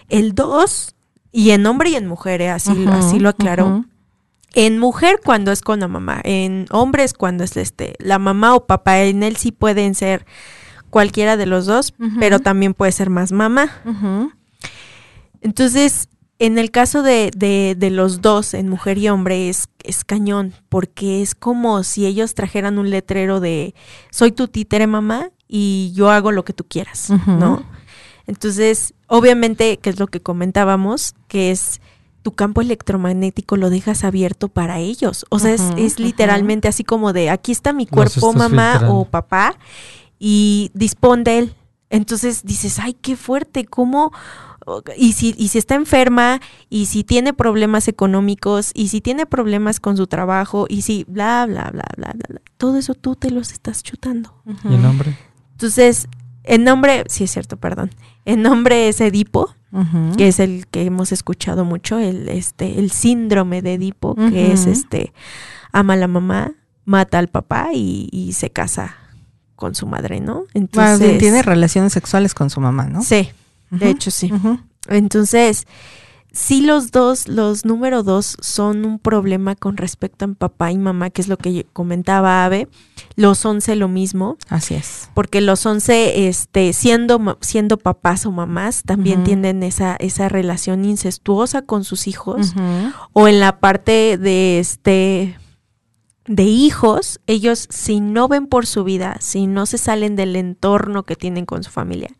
el 2, y en hombre y en mujer, eh, así, así lo aclaró. En mujer cuando es con la mamá, en hombres cuando es este, la mamá o papá, en él sí pueden ser cualquiera de los dos, pero también puede ser más mamá. Entonces, en el caso de, de, de los dos, en mujer y hombre, es, es cañón, porque es como si ellos trajeran un letrero de soy tu títere mamá y yo hago lo que tú quieras. ¿no? Entonces, obviamente, que es lo que comentábamos, que es tu campo electromagnético lo dejas abierto para ellos. O sea, es- literalmente así como de aquí está mi cuerpo, mamá filtrando. o papá, y dispón de él. Entonces dices, ay, qué fuerte, ¿cómo? Y si, y si está enferma, y si tiene problemas económicos, y si tiene problemas con su trabajo, y si bla, bla, bla, bla, bla, bla. Todo eso tú te los estás chutando. ¿Y el nombre? Entonces, el nombre, sí es cierto, perdón. El nombre es Edipo, que es el que hemos escuchado mucho, el, este, el síndrome de Edipo, que es este, ama a la mamá, mata al papá y, y se casa con su madre, ¿no? Entonces, tiene relaciones sexuales con su mamá, ¿no? Sí, de hecho sí. Entonces, sí los dos, los número dos son un problema con respecto a papá y mamá, que es lo que comentaba Ave. Los once lo mismo, Así es. porque los once, este, siendo, siendo papás o mamás, también tienen esa, esa relación incestuosa con sus hijos. O en la parte de este de hijos, ellos si no ven por su vida, si no se salen del entorno que tienen con su familia,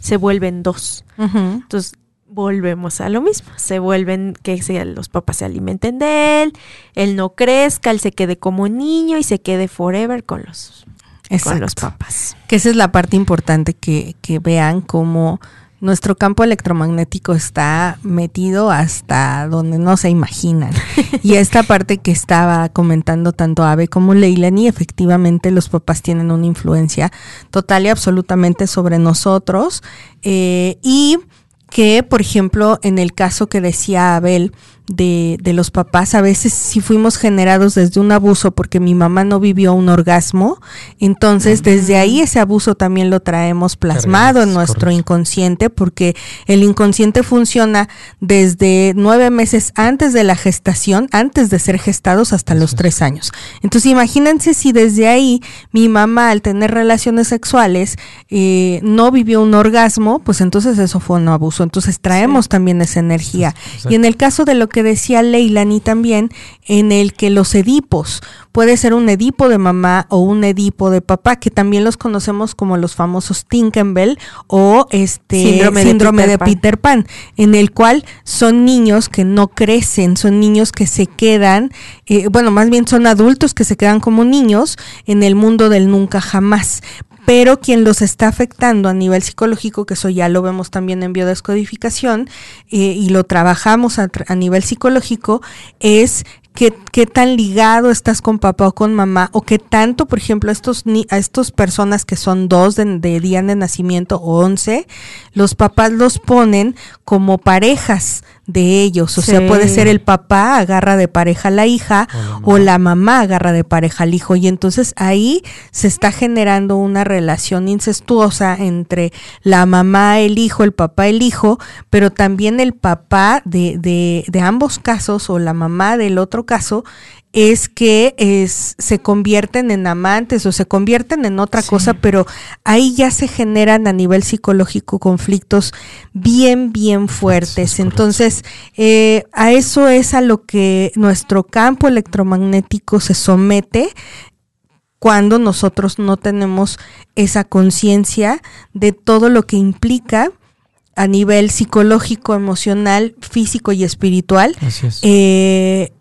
se vuelven dos. Entonces, volvemos a lo mismo. Se vuelven que los papás se alimenten de él, él no crezca, él se quede como niño y se quede forever con los, con los papás. Que esa es la parte importante que, que vean cómo nuestro campo electromagnético está metido hasta donde no se imaginan. y esta parte que estaba comentando tanto Ave como Leilani, efectivamente los papás tienen una influencia total y absolutamente sobre nosotros. eh, y que, por ejemplo, en el caso que decía Abel de, de los papás, a veces si fuimos generados desde un abuso porque mi mamá no vivió un orgasmo, entonces desde ahí ese abuso también lo traemos plasmado en nuestro correcto. inconsciente porque el inconsciente funciona desde nueve meses antes de la gestación, antes de ser gestados hasta los tres años. Entonces imagínense si desde ahí mi mamá al tener relaciones sexuales eh, no vivió un orgasmo, pues entonces eso fue un abuso. Entonces traemos también esa energía. Exacto. Y en el caso de lo que decía Leilani también, en el que los edipos, puede ser un edipo de mamá o un edipo de papá, que también los conocemos como los famosos Tinkerbell o este Síndrome síndrome, de de, Peter Peter Pan, en el cual son niños que no crecen, son niños que se quedan, eh, bueno, más bien son adultos que se quedan como niños en el mundo del nunca jamás. Pero quien los está afectando a nivel psicológico, que eso ya lo vemos también en biodescodificación, eh, y lo trabajamos a, nivel psicológico, es qué, qué tan ligado estás con papá o con mamá, o qué tanto, por ejemplo, a estos a estas personas que son dos de día de nacimiento o once, los papás los ponen como parejas de ellos. O sea, puede ser el papá agarra de pareja a la hija O la o la mamá agarra de pareja al hijo. Y entonces ahí se está generando una relación incestuosa entre la mamá, el hijo, el papá, el hijo, pero también el papá de, de, de ambos casos o la mamá del otro caso es que es, se convierten en amantes o se convierten en otra Sí. cosa, pero ahí ya se generan a nivel psicológico conflictos bien, bien fuertes. Entonces, eh, a eso es a lo que nuestro campo electromagnético se somete cuando nosotros no tenemos esa conciencia de todo lo que implica a nivel psicológico, emocional, físico y espiritual Así es. eh,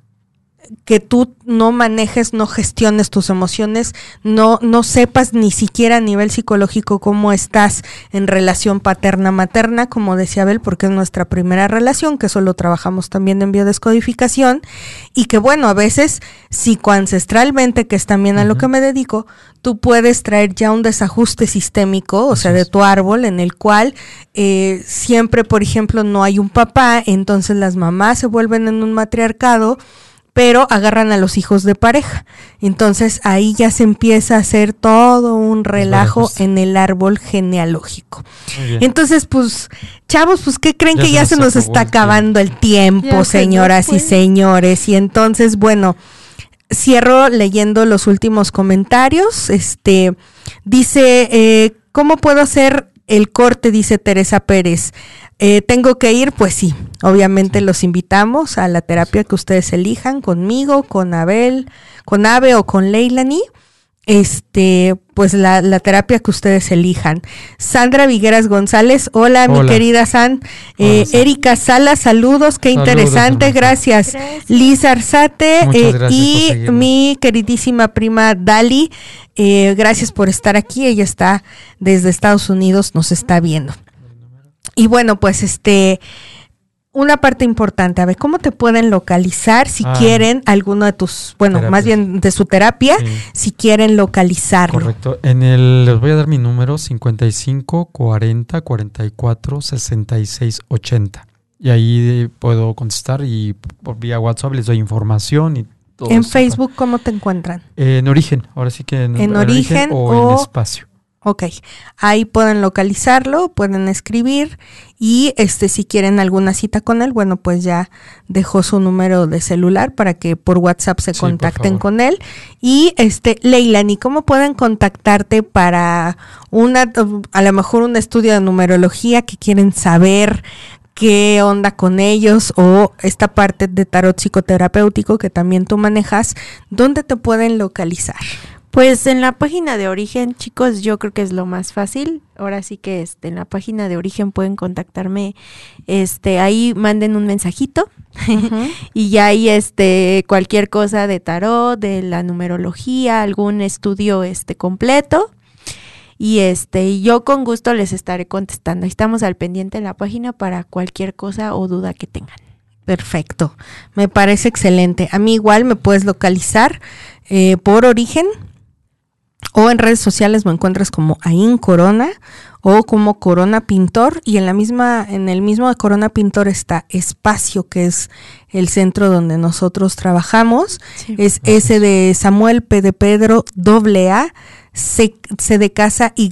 que tú no manejes, no gestiones tus emociones, no, no sepas ni siquiera a nivel psicológico cómo estás en relación paterna-materna, como decía Abel, porque es nuestra primera relación, que solo trabajamos también en biodescodificación, y que bueno, a veces psicoancestralmente, que es también a lo que me dedico, tú puedes traer ya un desajuste sistémico, o sea, de tu árbol, en el cual eh, siempre, por ejemplo, no hay un papá, entonces las mamás se vuelven en un matriarcado, pero agarran a los hijos de pareja. Entonces ahí ya se empieza a hacer todo un relajo en el árbol genealógico. Entonces, pues, chavos, pues, ¿qué creen que ya se nos está acabando el tiempo, señoras y señores? Y entonces, bueno, cierro leyendo los últimos comentarios. Este dice, eh, ¿cómo puedo hacer el corte? Dice Teresa Pérez. Eh, tengo que ir, pues sí, obviamente los invitamos a la terapia que ustedes elijan, conmigo, con Abel, con Ave o con Leilani. Este, pues la, la terapia que ustedes elijan. Sandra Vigueras González, hola, mi querida San. Eh, Erika Sala, saludos, qué interesante, gracias. Liz Arzate eh, y mi queridísima prima Dali, gracias por estar aquí. Ella está desde Estados Unidos, nos está viendo. Y bueno, pues este, una parte importante, a ver, ¿cómo te pueden localizar si ah. quieren alguno de tus, bueno, más bien de su terapia, si quieren localizarlo? Correcto. En el, les voy a dar mi número, 55 40 44 66 80. Y ahí puedo contestar y por vía WhatsApp les doy información y todo. ¿En Facebook cómo te encuentran? en origen, ahora sí que en, origen, o en espacio. Ok, ahí pueden localizarlo, pueden escribir y este si quieren alguna cita con él, bueno, pues ya dejó su número de celular para que por WhatsApp se contacten con él. Y este Leilani, ¿cómo pueden contactarte para una a lo mejor un estudio de numerología que quieren saber qué onda con ellos o esta parte de tarot psicoterapéutico que también tú manejas, ¿dónde te pueden localizar? Pues en la página de origen, chicos, yo creo que es lo más fácil. Ahora sí que este, en la página de origen pueden contactarme, este, ahí manden un mensajito y ya ahí este, cualquier cosa de tarot, de la numerología, algún estudio este completo. Y este, yo con gusto les estaré contestando. Estamos al pendiente en la página para cualquier cosa o duda que tengan. Perfecto, me parece excelente. A mí igual me puedes localizar eh, por origen o en redes sociales me encuentras como Ain Corona o como Corona Pintor. Y en la misma en el mismo de Corona Pintor está Espacio que es el centro donde nosotros trabajamos. Es ese de Samuel P de Pedro doble A C, C de casa Y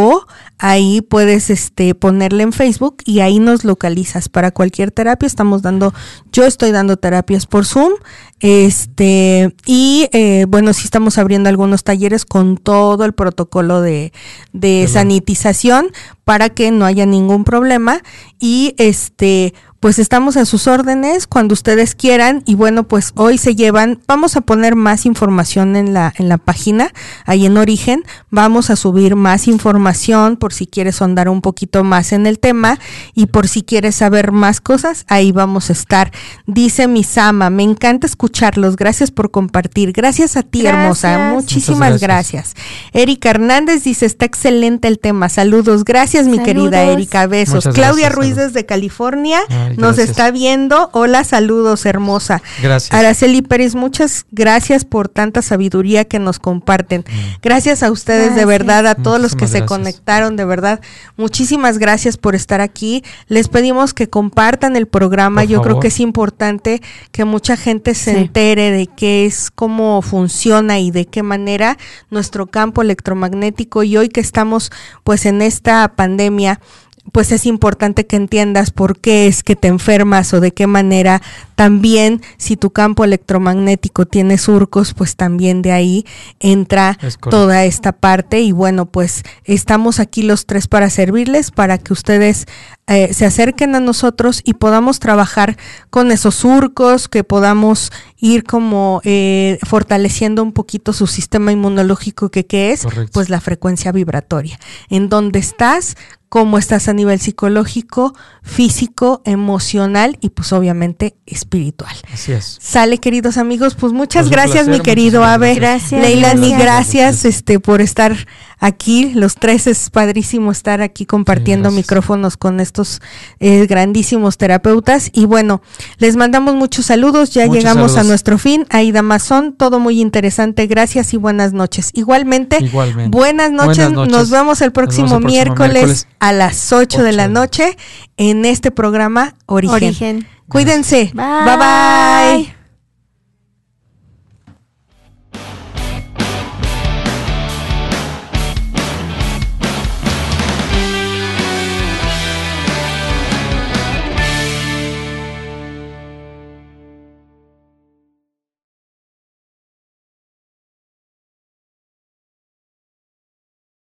o ahí puedes este ponerle en Facebook y ahí nos localizas. Para cualquier terapia estamos dando yo estoy dando terapias por Zoom este y eh, bueno sí estamos abriendo algunos talleres con todo el protocolo de, de sanitización para que no haya ningún problema y este pues estamos a sus órdenes cuando ustedes quieran y bueno, pues hoy se llevan, vamos a poner más información en la en la página, ahí en Origen, vamos a subir más información por si quieres ahondar un poquito más en el tema y por si quieres saber más cosas, ahí vamos a estar. Dice Misama, me encanta escucharlos, gracias por compartir. Gracias a ti, hermosa. Muchísimas gracias. Erika Hernández dice, está excelente el tema. Saludos. Gracias, mi querida Erika. Besos. Claudia Ruiz desde California nos está viendo. Hola, saludos, hermosa. Gracias. Araceli Pérez, muchas gracias por tanta sabiduría que nos comparten. Mm. Gracias a ustedes, de verdad, a todos los que se conectaron, de verdad. Muchísimas gracias por estar aquí. Les pedimos que compartan el programa. Yo creo que es importante que mucha gente se entere de qué es, cómo funciona y de qué manera nuestro campo electromagnético y hoy que estamos pues en esta pandemia pues es importante que entiendas por qué es que te enfermas o de qué manera. También si tu campo electromagnético tiene surcos, pues también de ahí entra toda esta parte. Y bueno, pues estamos aquí los tres para servirles, para que ustedes eh, se acerquen a nosotros y podamos trabajar con esos surcos, que podamos ir como eh, fortaleciendo un poquito su sistema inmunológico que, que es, pues la frecuencia vibratoria. En donde estás, cómo estás a nivel psicológico, físico, emocional y pues obviamente espiritual. Así es. Sale, queridos amigos, pues muchas Pues gracias, placer, mi querido Ave. gracias. Leila, mi Gracias. gracias este, por estar aquí. Los tres es padrísimo estar aquí compartiendo Sí, micrófonos con estos eh, grandísimos terapeutas. Y bueno, les mandamos muchos saludos. Ya Muchos llegamos a nuestro fin. Aida Mazón, todo muy interesante. Gracias y buenas noches. Igualmente, Igualmente. buenas noches. Buenas noches. Nos vemos el próximo, vemos el próximo miércoles, miércoles. a las 8 de Ocho la de la noche en este programa Origen. Origen. Cuídense. Bye. bye. bye.